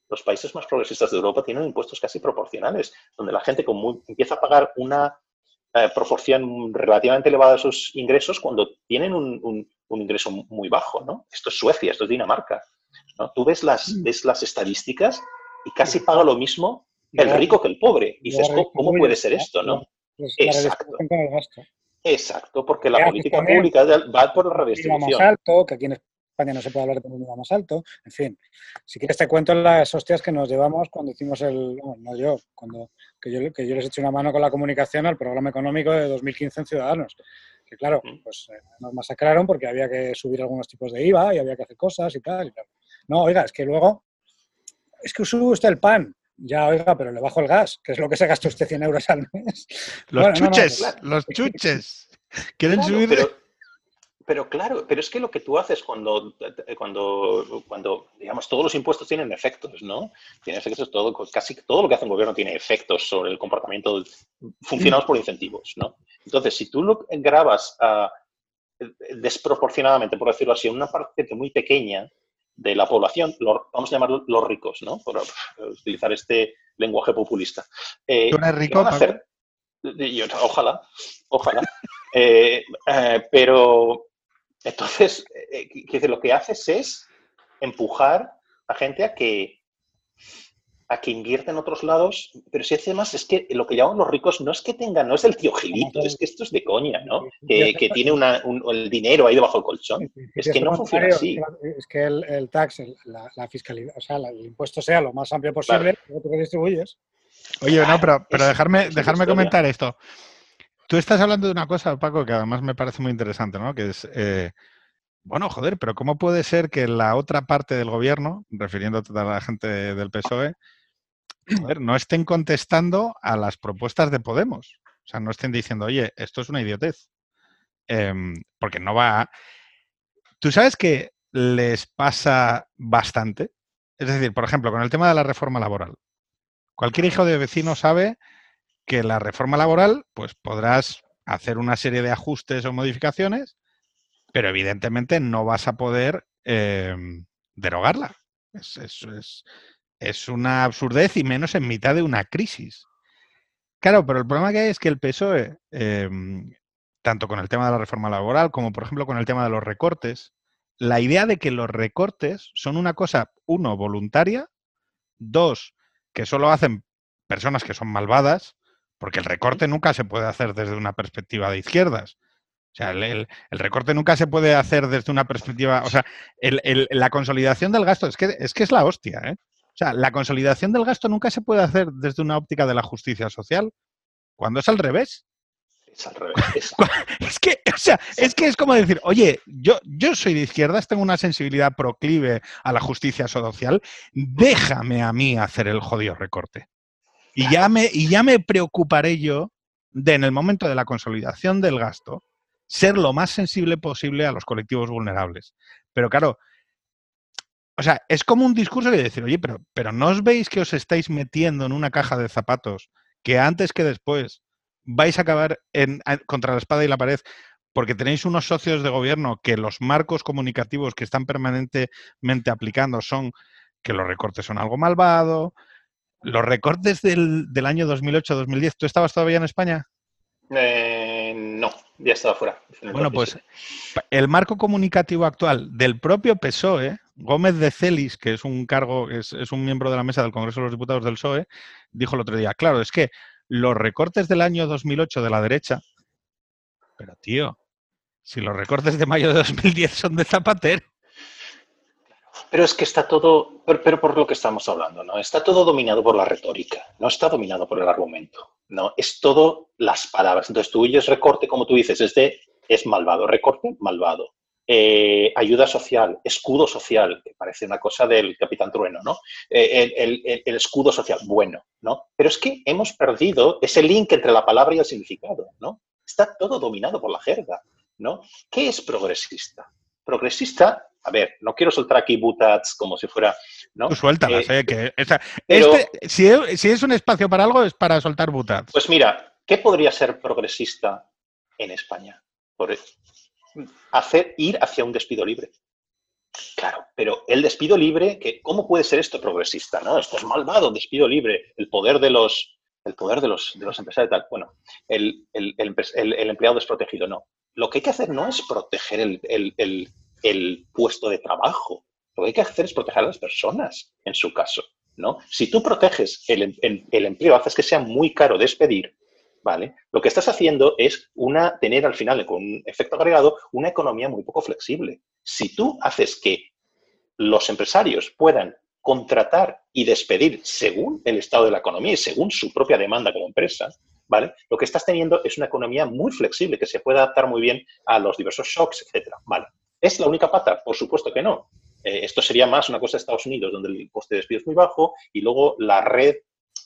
Los países más progresistas de Europa tienen impuestos casi proporcionales, donde la gente empieza a pagar una proporción relativamente elevada de sus ingresos cuando tienen un, ingreso muy bajo. ¿no? Esto es Suecia, esto es Dinamarca. ¿no? Tú ves las, mm. ves las estadísticas y casi paga lo mismo el rico que el pobre. Y dices, ¿cómo, puede ser esto? ¿no? Exacto. Exacto, porque la política pública va por la redistribución. más alto, que aquí en España no se puede hablar de un más alto. En fin, si quieres te cuento las hostias que nos llevamos cuando hicimos el, no yo, cuando que yo, que yo les eché una mano con la comunicación al programa económico de 2015 en Ciudadanos. Que claro, pues eh, nos masacraron porque había que subir algunos tipos de IVA y había que hacer cosas y tal. Y tal. No, oiga, es que luego, es que sube usted el pan. Ya, oiga, pero le bajo el gas, que es lo que se gasta usted 100 euros al mes. Los chuches, los chuches. Quieren subir. Pero, claro, pero es que lo que tú haces cuando, cuando, cuando, digamos, todos los impuestos tienen efectos, ¿no? Tiene efectos, todo, casi todo lo que hace un gobierno tiene efectos sobre el comportamiento funcionados por incentivos, ¿no? Entonces, si tú lo grabas desproporcionadamente, por decirlo así, una parte muy pequeña de la población, vamos a llamarlos los ricos, ¿no? Por utilizar este lenguaje populista. Eh, ¿Tú eres rico? ojalá, ojalá. Eh, eh, pero entonces, lo que haces es empujar a gente a que a que invierta en otros lados, pero si hace más, es que lo que llaman los ricos no es que tengan, no es el tío Gilito, es que esto es de coña, ¿no? Que, tiene el dinero ahí debajo del colchón. Es que no funciona así. Es que el, tax, la, fiscalidad, o sea, el impuesto sea lo más amplio posible, claro. tú distribuyes. Oye, no, pero, pero dejarme, dejarme comentar esto. Tú estás hablando de una cosa, Paco, que además me parece muy interesante, ¿no? Que es, eh, bueno, joder, pero ¿cómo puede ser que la otra parte del gobierno, refiriéndote a la gente del PSOE, no estén contestando a las propuestas de Podemos. O sea, no estén diciendo, oye, esto es una idiotez. Em, porque no va. Tú sabes que les pasa bastante. Es decir, por ejemplo, con el tema de la reforma laboral. Cualquier hijo de vecino sabe que la reforma laboral, pues podrás hacer una serie de ajustes o modificaciones, pero evidentemente no vas a poder em, derogarla. Es, es, es una absurdez y menos en mitad de una crisis. Claro, pero el problema que hay es que el PSOE, em, tanto con el tema de la reforma laboral como, por ejemplo, con el tema de los recortes, la idea de que los recortes son una cosa, uno, voluntaria, dos, que solo hacen personas que son malvadas, porque el recorte nunca se puede hacer desde una perspectiva de izquierdas. O sea, el, recorte nunca se puede hacer desde una perspectiva. O sea, la consolidación del gasto es que, es que es la hostia, ¿eh? O sea, la consolidación del gasto nunca se puede hacer desde una óptica de la justicia social, cuando es al revés. Es al revés. Es, que, o sea, es que es como decir, oye, yo, yo soy de izquierdas, tengo una sensibilidad proclive a la justicia social, déjame a mí hacer el jodido recorte. Y ya me, y ya me preocuparé yo de, en el momento de la consolidación del gasto, ser lo más sensible posible a los colectivos vulnerables. Pero claro, o sea, es como un discurso de decir, oye, pero, pero ¿no os veis que os estáis metiendo en una caja de zapatos que antes que después vais a acabar en, contra la espada y la pared porque tenéis unos socios de gobierno que los marcos comunicativos que están permanentemente aplicando son que los recortes son algo malvado, los recortes del, año 2008-2010, ¿tú estabas todavía en España? Eh, no, ya estaba fuera. Bueno, pues el marco comunicativo actual del propio PSOE, Gómez de Celis, que es un cargo, es, es un miembro de la mesa del Congreso de los Diputados del PSOE, dijo el otro día, claro, es que los recortes del año 2008 de la derecha, pero tío, si los recortes de mayo de 2010 son de Zapatero. Pero es que está todo, pero, por lo que estamos hablando, ¿no? Está todo dominado por la retórica, no está dominado por el argumento, ¿no? Es todo las palabras. Entonces tú oyes recorte, como tú dices, es es malvado, recorte, malvado. Eh, ayuda social, escudo social, que parece una cosa del Capitán Trueno, ¿no? Eh, el, escudo social, bueno, ¿no? Pero es que hemos perdido ese link entre la palabra y el significado, ¿no? Está todo dominado por la jerga, ¿no? ¿Qué es progresista? Progresista, a ver, no quiero soltar aquí butats como si fuera, ¿no? Tú suéltalas, eh, que este, si, es, un espacio para algo, es para soltar butats. Pues mira, ¿qué podría ser progresista en España? Por, hacer ir hacia un despido libre. Claro, pero el despido libre, que, ¿cómo puede ser esto progresista? ¿no? Esto es malvado, despido libre, el poder de los, el poder de los, de los empresarios tal. Bueno, el, el, el, empleado desprotegido, no. Lo que hay que hacer no es proteger el, puesto de trabajo. Lo que hay que hacer es proteger a las personas, en su caso. ¿no? Si tú proteges el, el empleo, haces que sea muy caro despedir, ¿vale? Lo que estás haciendo es una, tener al final, con un efecto agregado, una economía muy poco flexible. Si tú haces que los empresarios puedan contratar y despedir según el estado de la economía y según su propia demanda como empresa, ¿vale? Lo que estás teniendo es una economía muy flexible que se puede adaptar muy bien a los diversos shocks, etcétera, ¿vale? ¿Es la única pata? Por supuesto que no. Eh, esto sería más una cosa de Estados Unidos, donde el coste de despido es muy bajo y luego la red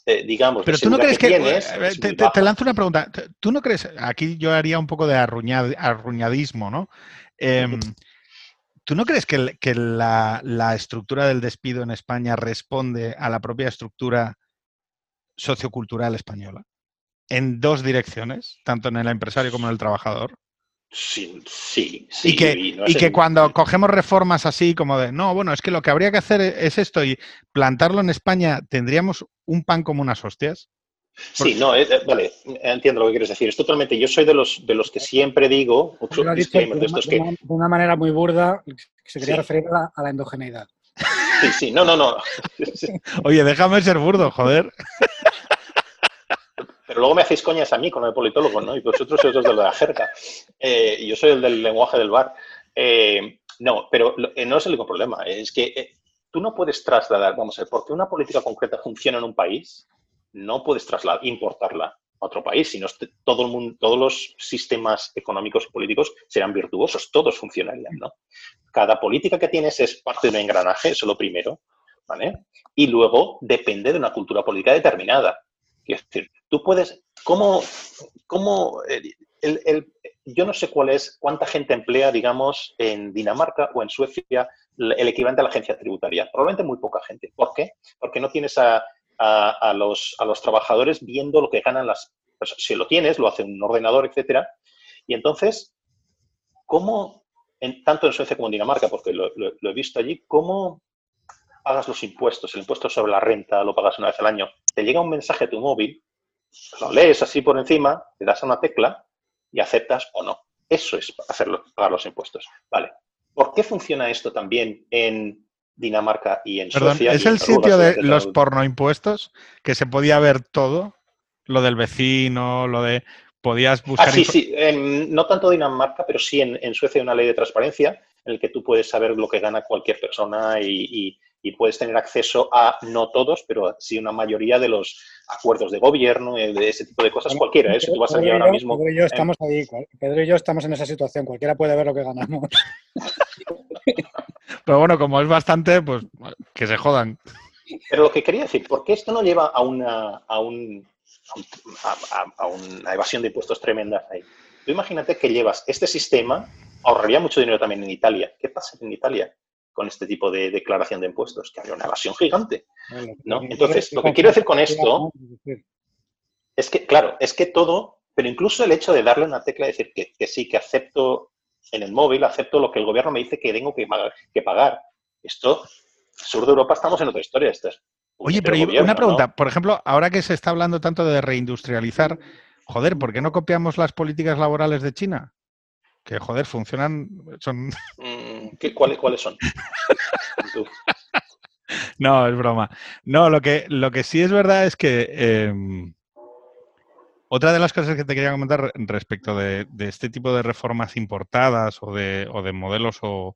eh, digamos, pero tú no crees que, eh, te, lanzo una pregunta, tú no crees, aquí yo haría un poco de arruñadismo, ¿no? Em, ¿Tú no crees que, la, estructura del despido en España responde a la propia estructura sociocultural española? En dos direcciones, tanto en el empresario como en el trabajador. Sí, sí, sí. Y que, y que cuando cogemos reformas así como de, no, bueno, es que lo que habría que hacer es esto y plantarlo en España, ¿tendríamos un pan como unas hostias? Sí, no, eh, eh, vale, entiendo lo que quieres decir. Es totalmente, yo soy de los, de los que siempre digo, de, una, manera muy burda, que se quería referir a la, endogeneidad. Sí, sí, no, no, no. Oye, déjame ser burdo, joder. Pero luego me hacéis coñas a mí con el politólogo, ¿no? Y vosotros sois los de la jerga. Eh, y yo soy el del lenguaje del bar. Eh, no, pero eh, no es el único problema. Es que tú no puedes trasladar, vamos a ver, porque una política concreta funciona en un país, no puedes trasladar, importarla a otro país, sino todo el mundo, todos los sistemas económicos y políticos serán virtuosos, todos funcionarían, ¿no? Cada política que tienes es parte de un engranaje, eso es lo primero, ¿vale? Y luego depende de una cultura política determinada. Es decir, tú puedes, ¿cómo, cómo el, yo no sé cuál es, cuánta gente emplea, digamos, en Dinamarca o en Suecia el equivalente a la agencia tributaria. Probablemente muy poca gente. ¿Por qué? Porque no tienes a, los, a los trabajadores viendo lo que ganan las. Si lo tienes, lo hace un ordenador, etcétera. Y entonces, ¿cómo, en, tanto en Suecia como en Dinamarca, porque lo he visto allí, cómo pagas los impuestos? El impuesto sobre la renta lo pagas una vez al año te llega un mensaje a tu móvil, lo lees así por encima, te das a una tecla y aceptas o no. Eso es hacerlo, pagar los impuestos. Vale. ¿Por qué funciona esto también en Dinamarca y en Suecia? ¿Es el sitio de los pornoimpuestos que se podía ver todo? Lo del vecino, lo de... podías buscar... Ah, sí, sí, no tanto Dinamarca, pero sí en, Suecia hay una ley de transparencia en el que tú puedes saber lo que gana cualquier persona y, puedes tener acceso a, no todos, pero sí una mayoría de los acuerdos de gobierno, eh, de ese tipo de cosas, cualquiera. ¿eh? Si tú vas allí ahora mismo... Pedro y yo estamos ahí, Pedro y yo estamos en esa situación, cualquiera puede ver lo que ganamos. pero bueno, como es bastante, pues que se jodan. Pero lo que quería decir, ¿por qué esto no lleva a una, a un a, una evasión de impuestos tremenda ahí. Tú imagínate que llevas este sistema, ahorraría mucho dinero también en Italia. ¿Qué pasa en Italia con este tipo de declaración de impuestos? Que habría una evasión gigante. ¿no? Entonces, lo que quiero decir con esto es que, claro, es que todo, pero incluso el hecho de darle una tecla y decir que, sí, que acepto en el móvil, acepto lo que el gobierno me dice que tengo que pagar. Que pagar. Esto, sur de Europa estamos en otra historia. Esto es Oye, pero una pregunta, por ejemplo, ahora que se está hablando tanto de reindustrializar, joder, ¿por qué no copiamos las políticas laborales de China? Que, joder, funcionan, son... ¿Qué, cuáles, ¿Cuáles son? no, es broma. No, lo que, lo que sí es verdad es que... Em, otra de las cosas que te quería comentar respecto de, este tipo de reformas importadas o de, o de modelos o,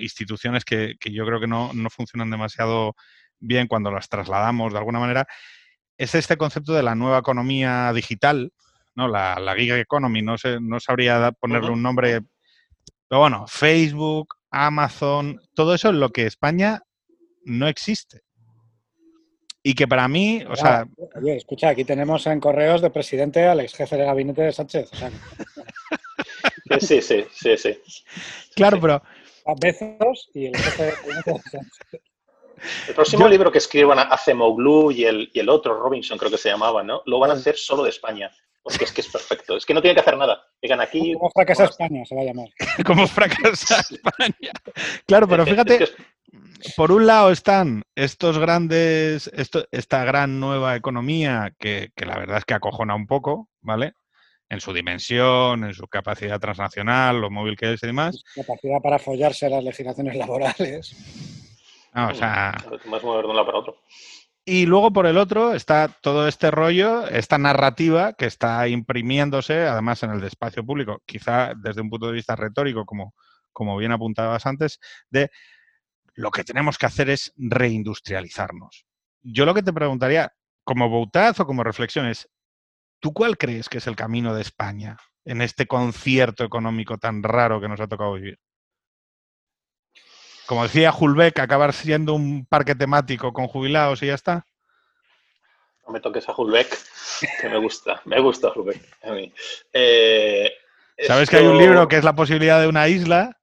instituciones que, yo creo que no, no funcionan demasiado bien cuando las trasladamos de alguna manera, es este concepto de la nueva economía digital, ¿no? La, la gig economy, no, sé, no sabría ponerle un nombre, pero bueno, Facebook, Amazon, todo eso es lo que España no existe. Y que para mí, o sea... Oye, escucha, aquí tenemos en correos de presidente al ex jefe de gabinete de Sánchez. sí, sí, sí, sí. Claro, pero... A Bezos y el jefe de gabinete de Sánchez. El próximo libro que escriban Acemoglu y el, y el otro, Robinson creo que se llamaba, ¿no? Lo van a hacer solo de España. Porque es que es perfecto. Es que no tienen que hacer nada. Llegan aquí. ¿Cómo fracasa España? Se va a llamar. ¿Cómo fracasa España? Claro, pero fíjate, por un lado están estos grandes, esta gran nueva economía que, que, la verdad es que acojona un poco, ¿vale? En su dimensión, en su capacidad transnacional, lo móvil que es y demás. Capacidad para follarse las legislaciones laborales. o sea... Más mover de un lado para otro. Y luego por el otro está todo este rollo, esta narrativa que está imprimiéndose, además en el espacio público, quizá desde un punto de vista retórico, como, como bien apuntabas antes, de lo que tenemos que hacer es reindustrializarnos. Yo lo que te preguntaría, como Boutaz o como reflexión, es, ¿tú cuál crees que es el camino de España en este concierto económico tan raro que nos ha tocado vivir? Como decía Hulbeck, acabar siendo un parque temático con jubilados y ya está? No me toques a Hulbeck, que me gusta, me gusta Hulbeck. Eh, ¿Sabes que hay un libro que es la posibilidad de una isla?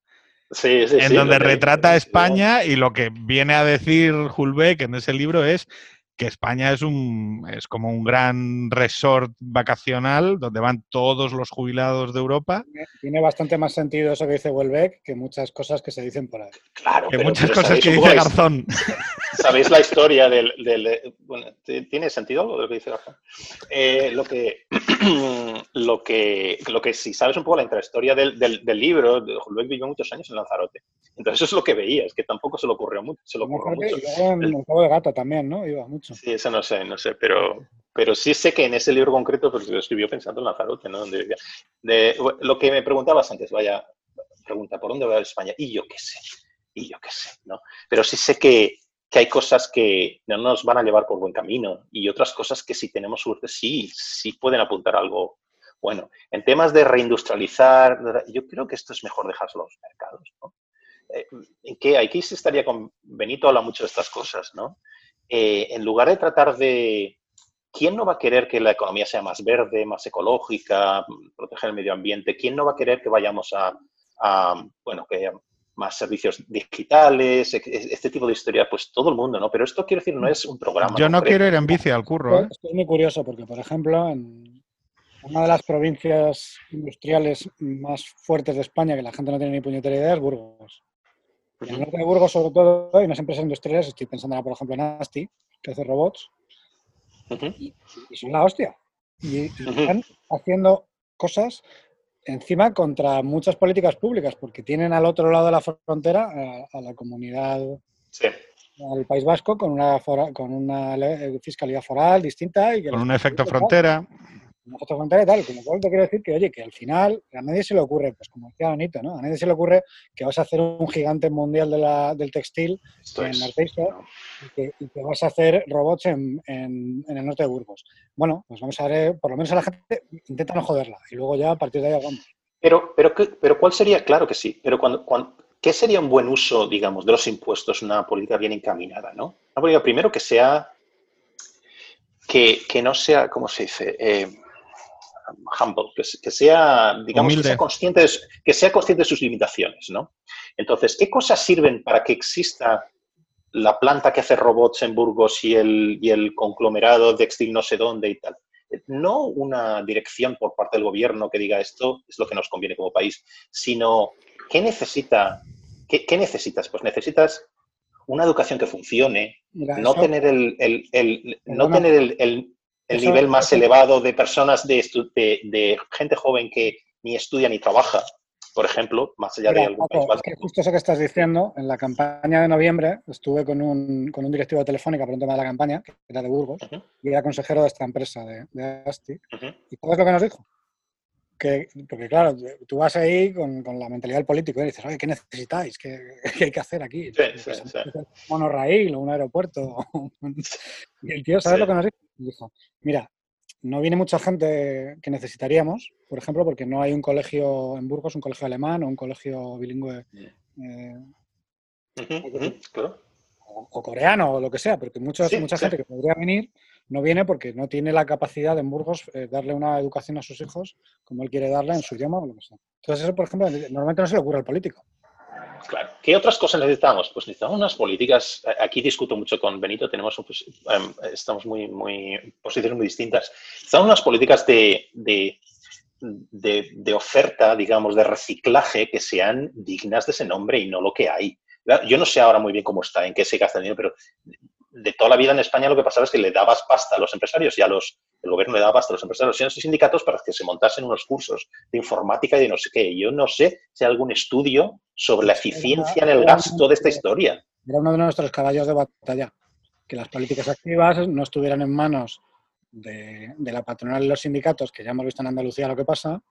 en donde retrata a España y lo que viene a decir Hulbeck en ese libro es que España es un es como un gran resort vacacional donde van todos los jubilados de Europa. Tiene bastante más sentido eso que dice Welbeck que muchas cosas que se dicen por ahí. Claro, que muchas cosas que dice Garzón. ¿Sabéis la historia del, bueno, tiene sentido algo de lo que dice Garzón? Eh, lo que lo que lo que si sabes un poco la intrahistoria del, del, libro, Hulbeck vivió muchos años en Lanzarote. Entonces eso es lo que veía, es que tampoco se le ocurrió mucho. Se lo ocurrió mucho. En el juego de gato también, ¿no? Iba mucho. Sí, eso no sé, no sé, pero, pero sí sé que en ese libro concreto pues, lo escribió pensando en Lanzarote, ¿no? Donde De, lo que me preguntabas antes, vaya pregunta, ¿por dónde va España? Y yo qué sé, y yo qué sé, ¿no? Pero sí sé que, que hay cosas que no nos van a llevar por buen camino y otras cosas que si tenemos suerte sí, sí pueden apuntar algo bueno. En temas de reindustrializar, yo creo que esto es mejor dejarlo a los mercados, ¿no? Eh, ¿En qué? Aquí se estaría con Benito habla mucho de estas cosas, ¿no? Eh, en lugar de tratar de... ¿Quién no va a querer que la economía sea más verde, más ecológica, proteger el medio ambiente? ¿Quién no va a querer que vayamos a, bueno, que haya más servicios digitales, este tipo de historia? Pues todo el mundo, ¿no? Pero esto quiero decir, no es un programa. Yo no quiero ir en bici al curro. ¿eh? Esto es muy curioso porque, por ejemplo, en una de las provincias industriales más fuertes de España, que la gente no tiene ni puñetera idea, es Burgos. En el norte de Burgos, sobre todo, hay unas empresas industriales, estoy pensando ahora, por ejemplo, en Asti, que hace robots, y, son la hostia. Y, están haciendo cosas encima contra muchas políticas públicas, porque tienen al otro lado de la frontera a, la comunidad, al País Vasco, con una, con una fiscalidad foral distinta. Y con un efecto frontera. Nosotros frontera y tal, como cual te quiero decir que, oye, que al final a nadie se le ocurre, pues como decía Benito, ¿no? A nadie se le ocurre que vas a hacer un gigante mundial de la, del textil en es, y, que, y, que, vas a hacer robots en, en, en, el norte de Burgos. Bueno, pues vamos a ver, por lo menos a la gente intenta no joderla y luego ya a partir de ahí vamos. Pero, pero, pero ¿cuál sería? Claro que sí, pero cuando, cuando, ¿qué sería un buen uso, digamos, de los impuestos, una política bien encaminada, ¿no? Una política primero que sea, que, que no sea, ¿cómo se dice? Eh, humble, que, que, sea, digamos, que sea, consciente de, que sea consciente de sus limitaciones, ¿no? Entonces, ¿qué cosas sirven para que exista la planta que hace robots en Burgos y el, y el conglomerado de textil no sé dónde y tal? No una dirección por parte del gobierno que diga esto es lo que nos conviene como país, sino ¿qué, necesita, qué, qué necesitas? Pues necesitas una educación que funcione, Mira, no, tener el, el, el no tener el, el, eso, nivel más elevado de personas, de, de, de, gente joven que ni estudia ni trabaja, por ejemplo, más allá Mira, de algún Paco, país Es que justo eso que estás diciendo, en la campaña de noviembre estuve con un, con un directivo de Telefónica por un tema de la campaña, que era de Burgos, uh -huh. y era consejero de esta empresa de, de Asti. Uh -huh. ¿Y sabes lo que nos dijo? Que, porque claro, tú vas ahí con, con, la mentalidad del político y dices, oye, ¿qué necesitáis? ¿Qué, qué hay que hacer aquí? Sí, sí, sí. Un monorraíl o un aeropuerto. y el tío, ¿sabes lo que nos dijo? Dijo, mira, no viene mucha gente que necesitaríamos, por ejemplo, porque no hay un colegio en Burgos, un colegio alemán o un colegio bilingüe eh, uh -huh, claro. o, o, coreano o lo que sea, porque muchos, sí, mucha gente que podría venir no viene porque no tiene la capacidad de en Burgos eh, darle una educación a sus hijos como él quiere darle en su idioma o lo que sea. Entonces eso, por ejemplo, normalmente no se le ocurre al político. Claro. ¿Qué otras cosas necesitamos? Pues necesitamos unas políticas. Aquí discuto mucho con Benito, tenemos pues, um, estamos muy, muy posiciones muy distintas. Necesitamos unas políticas de, de, de, de, oferta, digamos, de reciclaje que sean dignas de ese nombre y no lo que hay. Yo no sé ahora muy bien cómo está, en qué se gasta el dinero, pero de toda la vida en España lo que pasaba es que le dabas pasta a los empresarios y a los, el gobierno le daba pasta a los empresarios y a los sindicatos para que se montasen unos cursos de informática y de no sé qué. Yo no sé si hay algún estudio sobre la eficiencia en el gasto de esta historia. Era uno de nuestros caballos de batalla, que las políticas activas no estuvieran en manos de, de la patronal y los sindicatos, que ya hemos visto en Andalucía lo que pasa,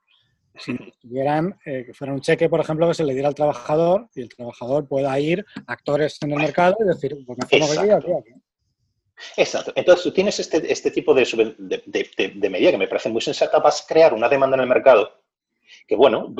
sino que tuvieran, eh, que fuera un cheque, por ejemplo, que se le diera al trabajador y el trabajador pueda ir a actores en el mercado y decir, pues me formo aquí, aquí, aquí. Exacto. Entonces, tú tienes este, este tipo de, de, de, de, medida que me parece muy sensata, vas a crear una demanda en el mercado que, bueno,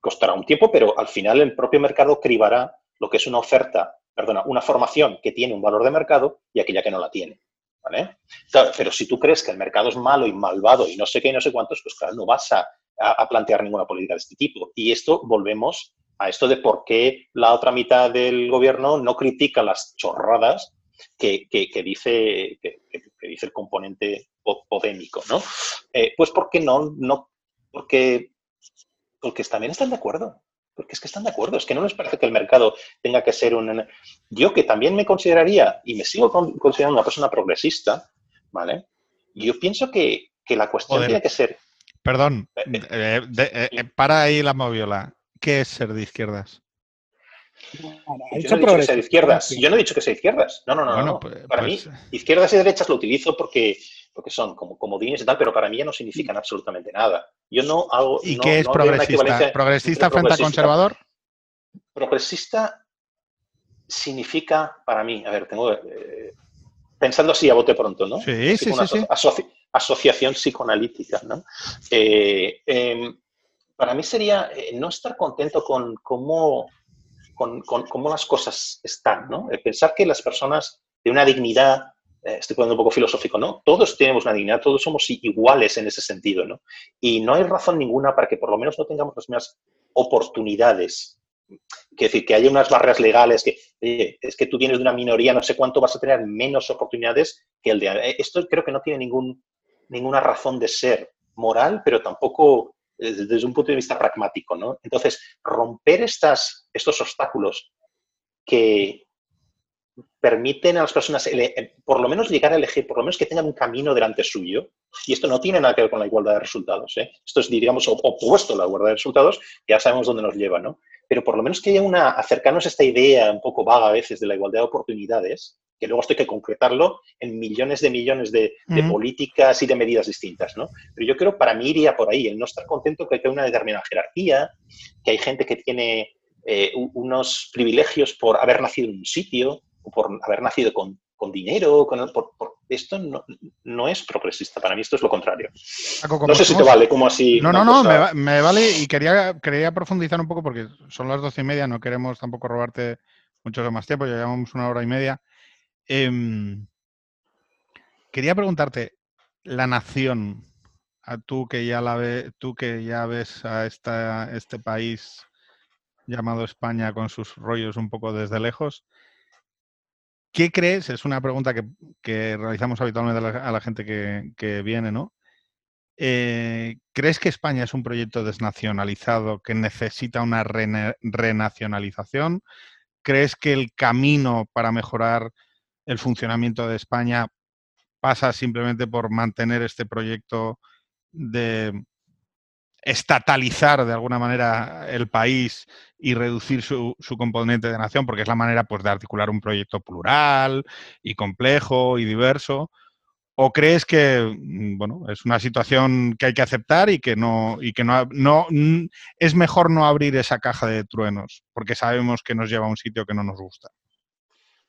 costará un tiempo, pero al final el propio mercado cribará lo que es una oferta, perdona, una formación que tiene un valor de mercado y aquella que no la tiene. ¿Vale? Claro, pero si tú crees que el mercado es malo y malvado y no sé qué y no sé cuántos, pues claro, no vas a, a, a plantear ninguna política de este tipo. Y esto volvemos a esto de por qué la otra mitad del gobierno no critica las chorradas que, que, que dice, que, que, dice el componente podémico, ¿no? Eh, pues porque no, no, porque, porque también están de acuerdo. Porque es que están de acuerdo, es que no les parece que el mercado tenga que ser un... Yo que también me consideraría, y me sigo considerando una persona progresista, ¿vale? Yo pienso que, que la cuestión tiene que ser... Perdón, eh, de, eh, para ahí la moviola. ¿Qué es ser de izquierdas? Yo no he dicho que sea de izquierdas. Yo no he dicho que sea de izquierdas. No, no, no. Bueno, no. Pues, para pues... mí, izquierdas y derechas lo utilizo porque, porque son como comodines y tal, pero para mí ya no significan absolutamente nada. Yo no hago. ¿Y no, qué es no progresista? ¿Progresista frente a conservador? Progresista significa, para mí, a ver, tengo. Eh, pensando así a bote pronto, ¿no? Sí, sí, sí, sí. Asoci asociación psicoanalítica, ¿no? Eh, eh, para mí sería eh, no estar contento con cómo, con, con, cómo las cosas están, ¿no? Pensar que las personas de una dignidad, eh, estoy poniendo un poco filosófico, ¿no? Todos tenemos una dignidad, todos somos iguales en ese sentido, ¿no? Y no hay razón ninguna para que por lo menos no tengamos las mismas oportunidades. Que decir, que haya unas barreras legales, que oye, es que tú tienes de una minoría, no sé cuánto vas a tener menos oportunidades que el de... Eh, esto creo que no tiene ningún, ninguna razón de ser moral, pero tampoco desde un punto de vista pragmático, ¿no? Entonces, romper estos obstáculos que permiten a las personas, por lo menos llegar a elegir, por lo menos que tengan un camino delante suyo, y esto no tiene nada que ver con la igualdad de resultados, ¿eh? esto es, diríamos, opuesto a la igualdad de resultados, ya sabemos dónde nos lleva, ¿no? Pero por lo menos que haya una, acercarnos a esta idea un poco vaga a veces de la igualdad de oportunidades, que luego esto hay que concretarlo en millones de millones de, políticas y de medidas distintas, ¿no? Pero yo creo, para mí iría por ahí, el no estar contento que hay una determinada jerarquía, que hay gente que tiene eh, unos privilegios por haber nacido en un sitio o por haber nacido con, dinero, con esto no, es progresista, para mí esto es lo contrario. no sé si te vale como así. No, no, no, me, vale y quería, quería profundizar un poco porque son las doce y media, no queremos tampoco robarte mucho más tiempo, ya llevamos una hora y media. Em, quería preguntarte, la nación, a tú que ya la ve, tú que ya ves a esta, este país llamado España con sus rollos un poco desde lejos, ¿qué crees? Es una pregunta que, realizamos habitualmente a la, gente que, viene, ¿no? Eh, ¿Crees que España es un proyecto desnacionalizado que necesita una renacionalización? ¿Crees que el camino para mejorar el funcionamiento de España pasa simplemente por mantener este proyecto de estatalizar de alguna manera el país y reducir su, componente de nación, porque es la manera pues, de articular un proyecto plural y complejo y diverso. ¿O crees que mm, bueno, es una situación que hay que aceptar y que no, y que no, no es mejor no abrir esa caja de truenos, porque sabemos que nos lleva a un sitio que no nos gusta?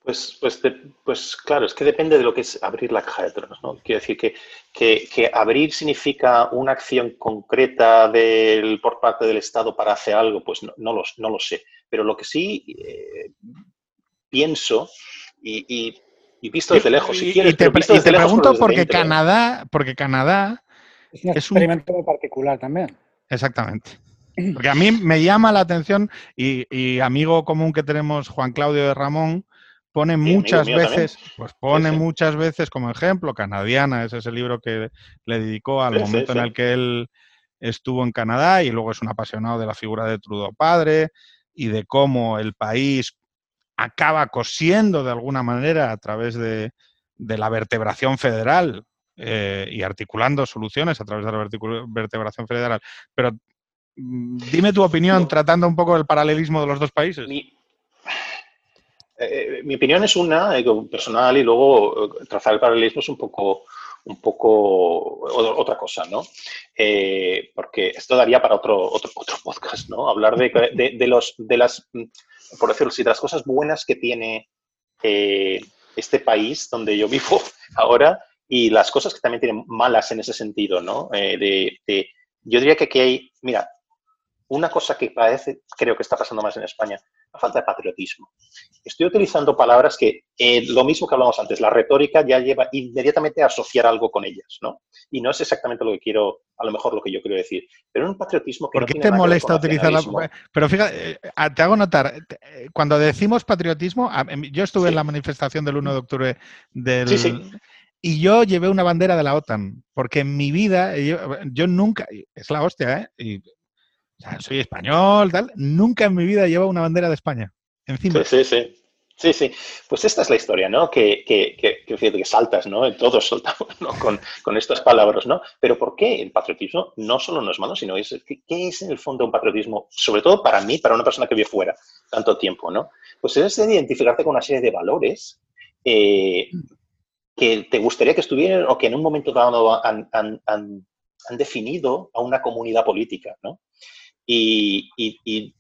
Pues, pues, pues claro, es que depende de lo que es abrir la caja de truenos, ¿no? Quiero decir que, que, abrir significa una acción concreta del, por parte del Estado para hacer algo, pues no, no, lo, no lo sé. Pero lo que sí eh, pienso y, y, visto desde lejos, si quieres. Y te, pregunto porque Canadá, porque Canadá es un experimento particular también. Exactamente. Porque a mí me llama la atención y, y, amigo común que tenemos, Juan Claudio de Ramón, pone muchas veces, pues pone muchas veces como ejemplo, Canadiana, ese es el libro que le dedicó al momento en el que él estuvo en Canadá y luego es un apasionado de la figura de Trudeau padre y de cómo el país acaba cosiendo de alguna manera a través de, la vertebración federal eh, y articulando soluciones a través de la vertebración federal. Pero mm, dime tu opinión tratando un poco el paralelismo de los dos países. Eh, mi opinión es una eh, personal y luego eh, trazar el paralelismo es un poco, un poco otra cosa, ¿no? porque esto daría para otro, otro, otro podcast, ¿no? Hablar de, de, los, de las, por decirlo así, de las cosas buenas que tiene este país donde yo vivo ahora y las cosas que también tienen malas en ese sentido, ¿no? de, yo diría que aquí hay, mira, una cosa que parece, creo que está pasando más en España, la falta de patriotismo. Estoy utilizando palabras que, eh, lo mismo que hablamos antes, la retórica ya lleva inmediatamente a asociar algo con ellas, ¿no? Y no es exactamente lo que quiero, a lo mejor lo que yo quiero decir, pero un patriotismo que... ¿Por qué te molesta utilizar la... Pero fíjate, eh, te hago notar, eh, cuando decimos patriotismo, yo estuve en la manifestación del 1 de octubre del... Sí, sí. Y yo llevé una bandera de la OTAN, porque en mi vida, yo, nunca, es la hostia, ¿eh? Y soy español, tal. Nunca en mi vida llevo una bandera de España. Encima. Sí, sí, sí. Sí, sí. Pues esta es la historia, ¿no? Que, que, que, que saltas, ¿no? Todos soltamos con, con, estas palabras, ¿no? Pero ¿por qué el patriotismo no solo no es malo, sino es, ¿qué, es en el fondo un patriotismo? Sobre todo para mí, para una persona que vive fuera tanto tiempo, ¿no? Pues es identificarte con una serie de valores eh, que te gustaría que estuvieran o que en un momento dado han, han, han, han definido a una comunidad política, ¿no? Y, y, y,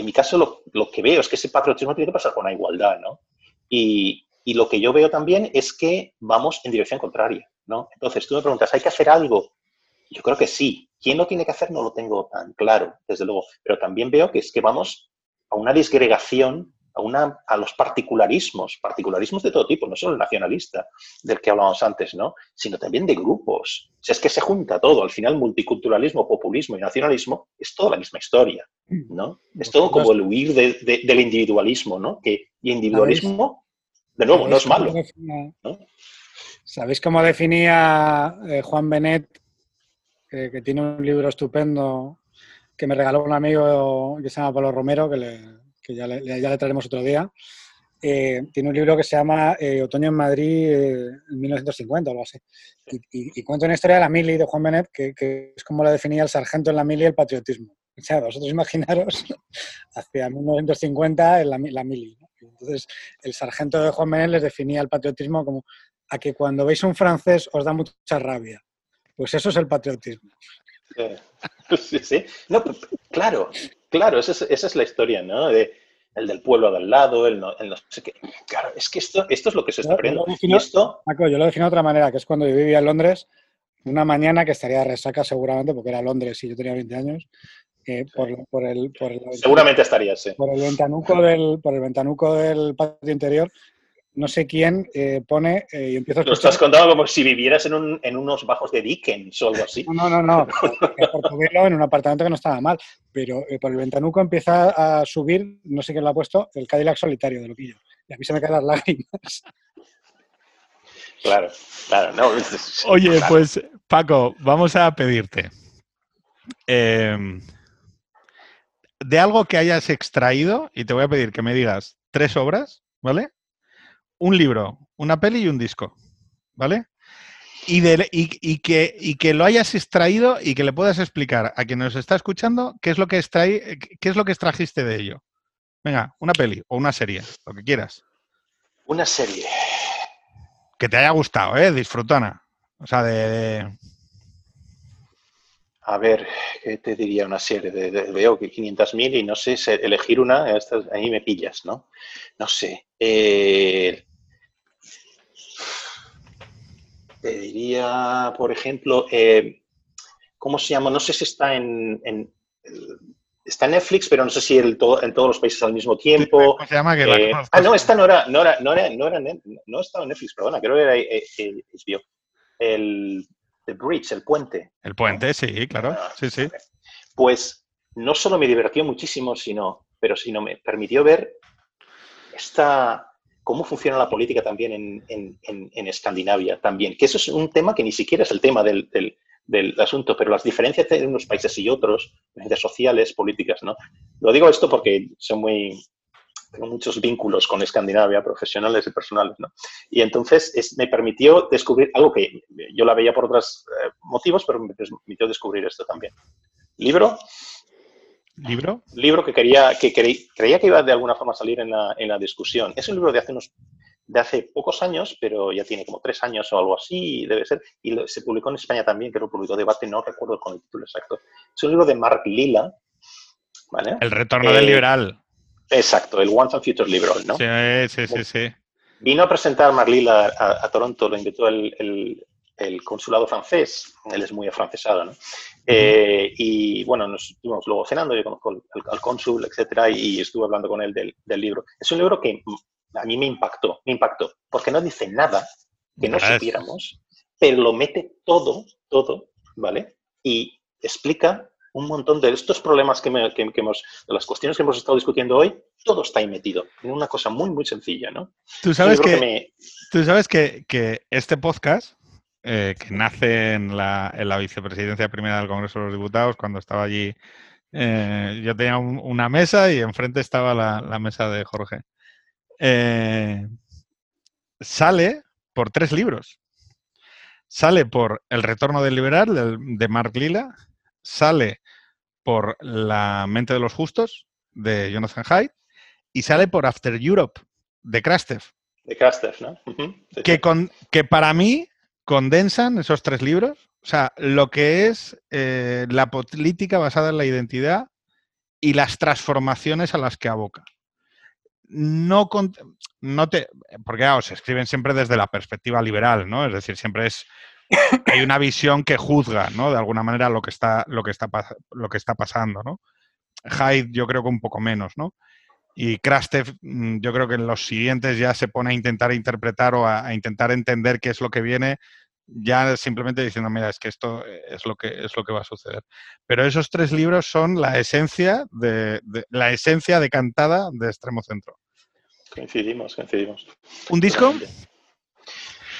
en mi caso lo, lo, que veo es que ese patriotismo tiene que pasar con la igualdad, ¿no? Y, y, lo que yo veo también es que vamos en dirección contraria, ¿no? Entonces, tú me preguntas, ¿hay que hacer algo? Yo creo que sí. ¿Quién lo tiene que hacer? No lo tengo tan claro, desde luego. Pero también veo que es que vamos a una disgregación a, una, a los particularismos, particularismos de todo tipo, no solo el nacionalista del que hablábamos antes, ¿no? sino también de grupos. O sea, es que se junta todo. Al final, multiculturalismo, populismo y nacionalismo es toda la misma historia. ¿no? Es todo como el huir del individualismo, ¿no? Que, y individualismo, de nuevo, no es malo. ¿Sabéis cómo definía eh, Juan Benet, que tiene un libro estupendo que me regaló un amigo que se llama Pablo Romero, que le, que ya le, ya le traeremos otro día, eh, tiene un libro que se llama eh, Otoño en Madrid eh, en 1950 o algo así. Y, cuenta una historia de la mili de Juan Benet, que, es como la definía el sargento en la mili el patriotismo. O sea, vosotros imaginaros hacia 1950 en la, la mili. Entonces, el sargento de Juan Menel les definía el patriotismo como a que cuando veis un francés os da mucha rabia. Pues eso es el patriotismo. Sí, sí. No, claro, claro, esa es, esa es la historia, ¿no? De, el del pueblo de al lado, el no, el no, sé qué. Claro, es que esto, esto es lo que se está aprendiendo. Yo, esto... yo lo defino de otra manera, que es cuando yo vivía en Londres, una mañana que estaría de resaca seguramente, porque era Londres y yo tenía 20 años, eh, por, por, el, por, el, Seguramente estaría, sí. Por el ventanuco del, por el ventanuco del patio interior, no sé quién eh, pone eh, y empiezo a Lo estás contando como si vivieras en, un, en, unos bajos de Dickens o algo así. No, no, no. no. en un apartamento que no estaba mal. Pero por el ventanuco empieza a subir, no sé quién lo ha puesto, el Cadillac solitario de Loquillo. Y a mí se me caen las lágrimas. Claro, claro. No, Oye, pues Paco, vamos a pedirte. Eh, de algo que hayas extraído, y te voy a pedir que me digas tres obras, ¿vale? Un libro, una peli y un disco, ¿vale? Y, y, que, y, que, lo hayas extraído y que le puedas explicar a quien nos está escuchando qué es lo que extraí, qué es lo que extrajiste de ello. Venga, una peli o una serie, lo que quieras. Una serie. Que te haya gustado, ¿eh? Disfrutona. O sea, de a ver, ¿qué te diría una serie? De, veo que 500.000 y no sé, elegir una, ahí me pillas, ¿no? No sé. Eh, te diría, por ejemplo, eh, ¿cómo se llama? No sé si está en, está en Netflix, pero no sé si en, todos los países al mismo tiempo. ¿Cómo se llama? Eh, ah, no, esta no era, no era, no era, no era, no estaba en Netflix, perdona, creo que era. El The Bridge, el puente. El puente, sí, claro. Sí, sí. Pues no solo me divirtió muchísimo, sino, pero sino me permitió ver esta, cómo funciona la política también en, en, Escandinavia también. Que eso es un tema que ni siquiera es el tema del, del, del, asunto, pero las diferencias entre unos países y otros, diferencias sociales, políticas, ¿no? Lo digo esto porque son muy, tengo muchos vínculos con Escandinavia, profesionales y personales, ¿no? Y entonces me permitió descubrir algo que yo la veía por otros eh, motivos, pero me permitió descubrir esto también. Libro. ¿Libro? Libro que, quería, que creía que iba de alguna forma a salir en la, en la discusión. Es un libro de hace unos de hace pocos años, pero ya tiene como tres años o algo así, debe ser, y se publicó en España también, que lo publicó Debate, no recuerdo con el título exacto. Es un libro de Mark Lila. ¿vale? El retorno del eh, liberal. Exacto, el Once and Future Liberal, ¿no? Sí, sí, sí, sí. Vino a presentar Marlila a, Toronto, lo invitó el, consulado francés, él es muy afrancesado, ¿no? Eh, y bueno, nos estuvimos luego cenando, yo conozco al, cónsul, etcétera, y estuve hablando con él del, libro. Es un libro que a mí me impactó, me impactó, porque no dice nada que no supiéramos, pero lo mete todo, todo, ¿vale? Y explica un montón de estos problemas que, hemos, de las cuestiones que hemos estado discutiendo hoy, todo está ahí metido en una cosa muy, muy sencilla, ¿no? Tú sabes que, tú sabes que, este podcast, eh, que nace en la, en la, vicepresidencia primera del Congreso de los Diputados, cuando estaba allí, eh, yo tenía una mesa y enfrente estaba la, mesa de Jorge. Eh, sale por tres libros. Sale por El retorno del liberal de, de Mark Lila, sale por La mente de los justos, de Jonathan Haidt, y sale por After Europe, de Krastev. De Krastev, ¿no? que, con, que para mí condensan esos tres libros, o sea, lo que es eh, la política basada en la identidad y las transformaciones a las que aboca. No, no te, porque se escriben siempre desde la perspectiva liberal, ¿no? Es decir, siempre es hay una visión que juzga, ¿no? De alguna manera lo que está, lo que está, lo que está pasando, ¿no? Hyde yo creo que un poco menos, ¿no? Y Krastev mm, yo creo que en los siguientes ya se pone a intentar interpretar o a, intentar entender qué es lo que viene, ya simplemente diciendo, mira, es que esto es lo que, es lo que va a suceder. Pero esos tres libros son la esencia, de, la esencia decantada de Extremo Centro. Coincidimos, coincidimos. ¿Un disco?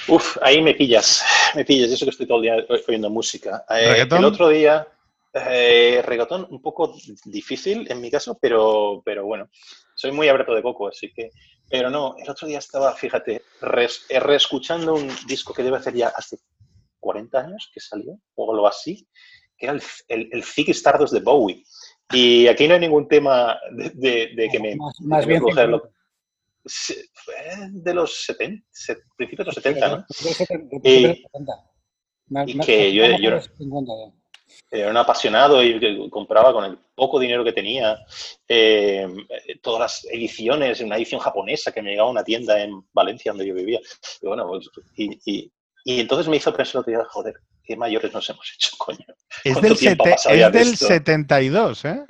Uf, ahí me pillas, me pillas, eso que estoy todo el día oyendo música. Eh, el otro día, eh, reggaetón un poco difícil en mi caso, pero, pero bueno, soy muy abierto de coco, así que... Pero no, el otro día estaba, fíjate, eh, reescuchando un disco que debe hacer ya hace 40 años que salió, o algo así, que era el, el, el Stardust de Bowie. Y aquí no hay ningún tema de, que me... Más, bien... de los 70, principios de los 70, ¿no? y, que yo, era un apasionado y compraba con el poco dinero que tenía eh, todas las ediciones, una edición japonesa que me llegaba a una tienda en Valencia donde yo vivía. Y, bueno, pues, y, entonces me hizo pensar, joder, qué mayores nos hemos hecho, coño. Es del, es del 72, ¿eh?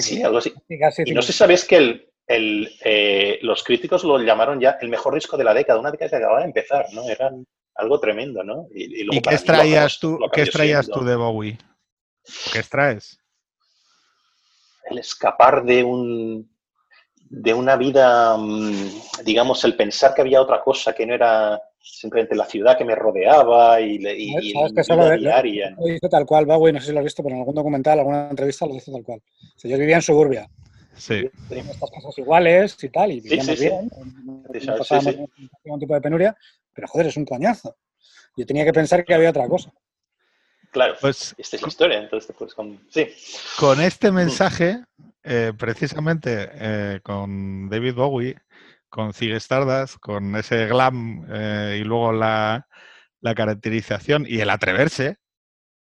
Sí, algo así. Y no sé si sabes que el, el, eh, los críticos lo llamaron ya el mejor disco de la década, una década que acababa de empezar, ¿no? Era algo tremendo, ¿no? ¿Y, qué extraías, tú, ¿qué extraías tú de Bowie? ¿Qué extraes? El escapar de un de una vida, mm, digamos, el pensar que había otra cosa que no era simplemente la ciudad que me rodeaba y, y, la diaria. Lo, dice tal cual, Bowie, no sé si lo has visto, pero en algún documental, alguna entrevista lo dice tal cual. yo vivía en suburbia. Sí. Teníamos estas casas iguales y tal, y vivíamos bien. No, pasábamos ningún tipo de penuria, pero joder, es un coñazo. Yo tenía que pensar que había otra cosa. Claro, pues, esta es la historia, entonces pues, con... Sí. Con este mm. mensaje, eh, precisamente eh, con David Bowie, con Zig Stardust, con ese glam eh, y luego la, la caracterización y el atreverse,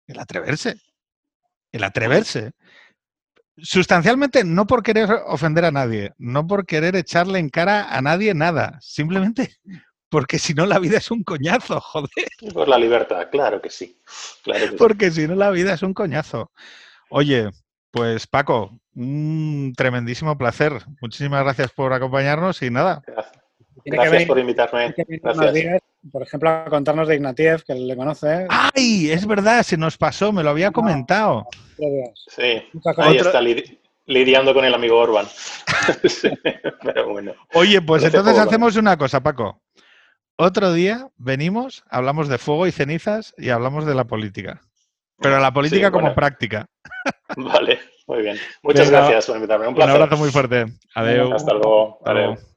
el atreverse, el atreverse sustancialmente no por querer ofender a nadie, no por querer echarle en cara a nadie nada, simplemente porque si no la vida es un coñazo, joder. Por la libertad, claro que sí. porque si no la vida es un coñazo. Oye, pues Paco, un tremendísimo placer. Muchísimas gracias por acompañarnos y nada. Gracias, por invitarme. Gracias. Por ejemplo, a contarnos de Ignatiev, que le conoce. ¡Ay! Es verdad, se nos pasó, me lo había comentado. Sí, ahí está lidiando con el amigo Orban. pero bueno. Oye, pues entonces hacemos una cosa, Paco. Otro día venimos, hablamos de fuego y cenizas y hablamos de la política. Pero la política como práctica. Vale, muy bien. Muchas gracias por invitarme. Un placer. Un abrazo muy fuerte. Adiós. Hasta luego. Adiós.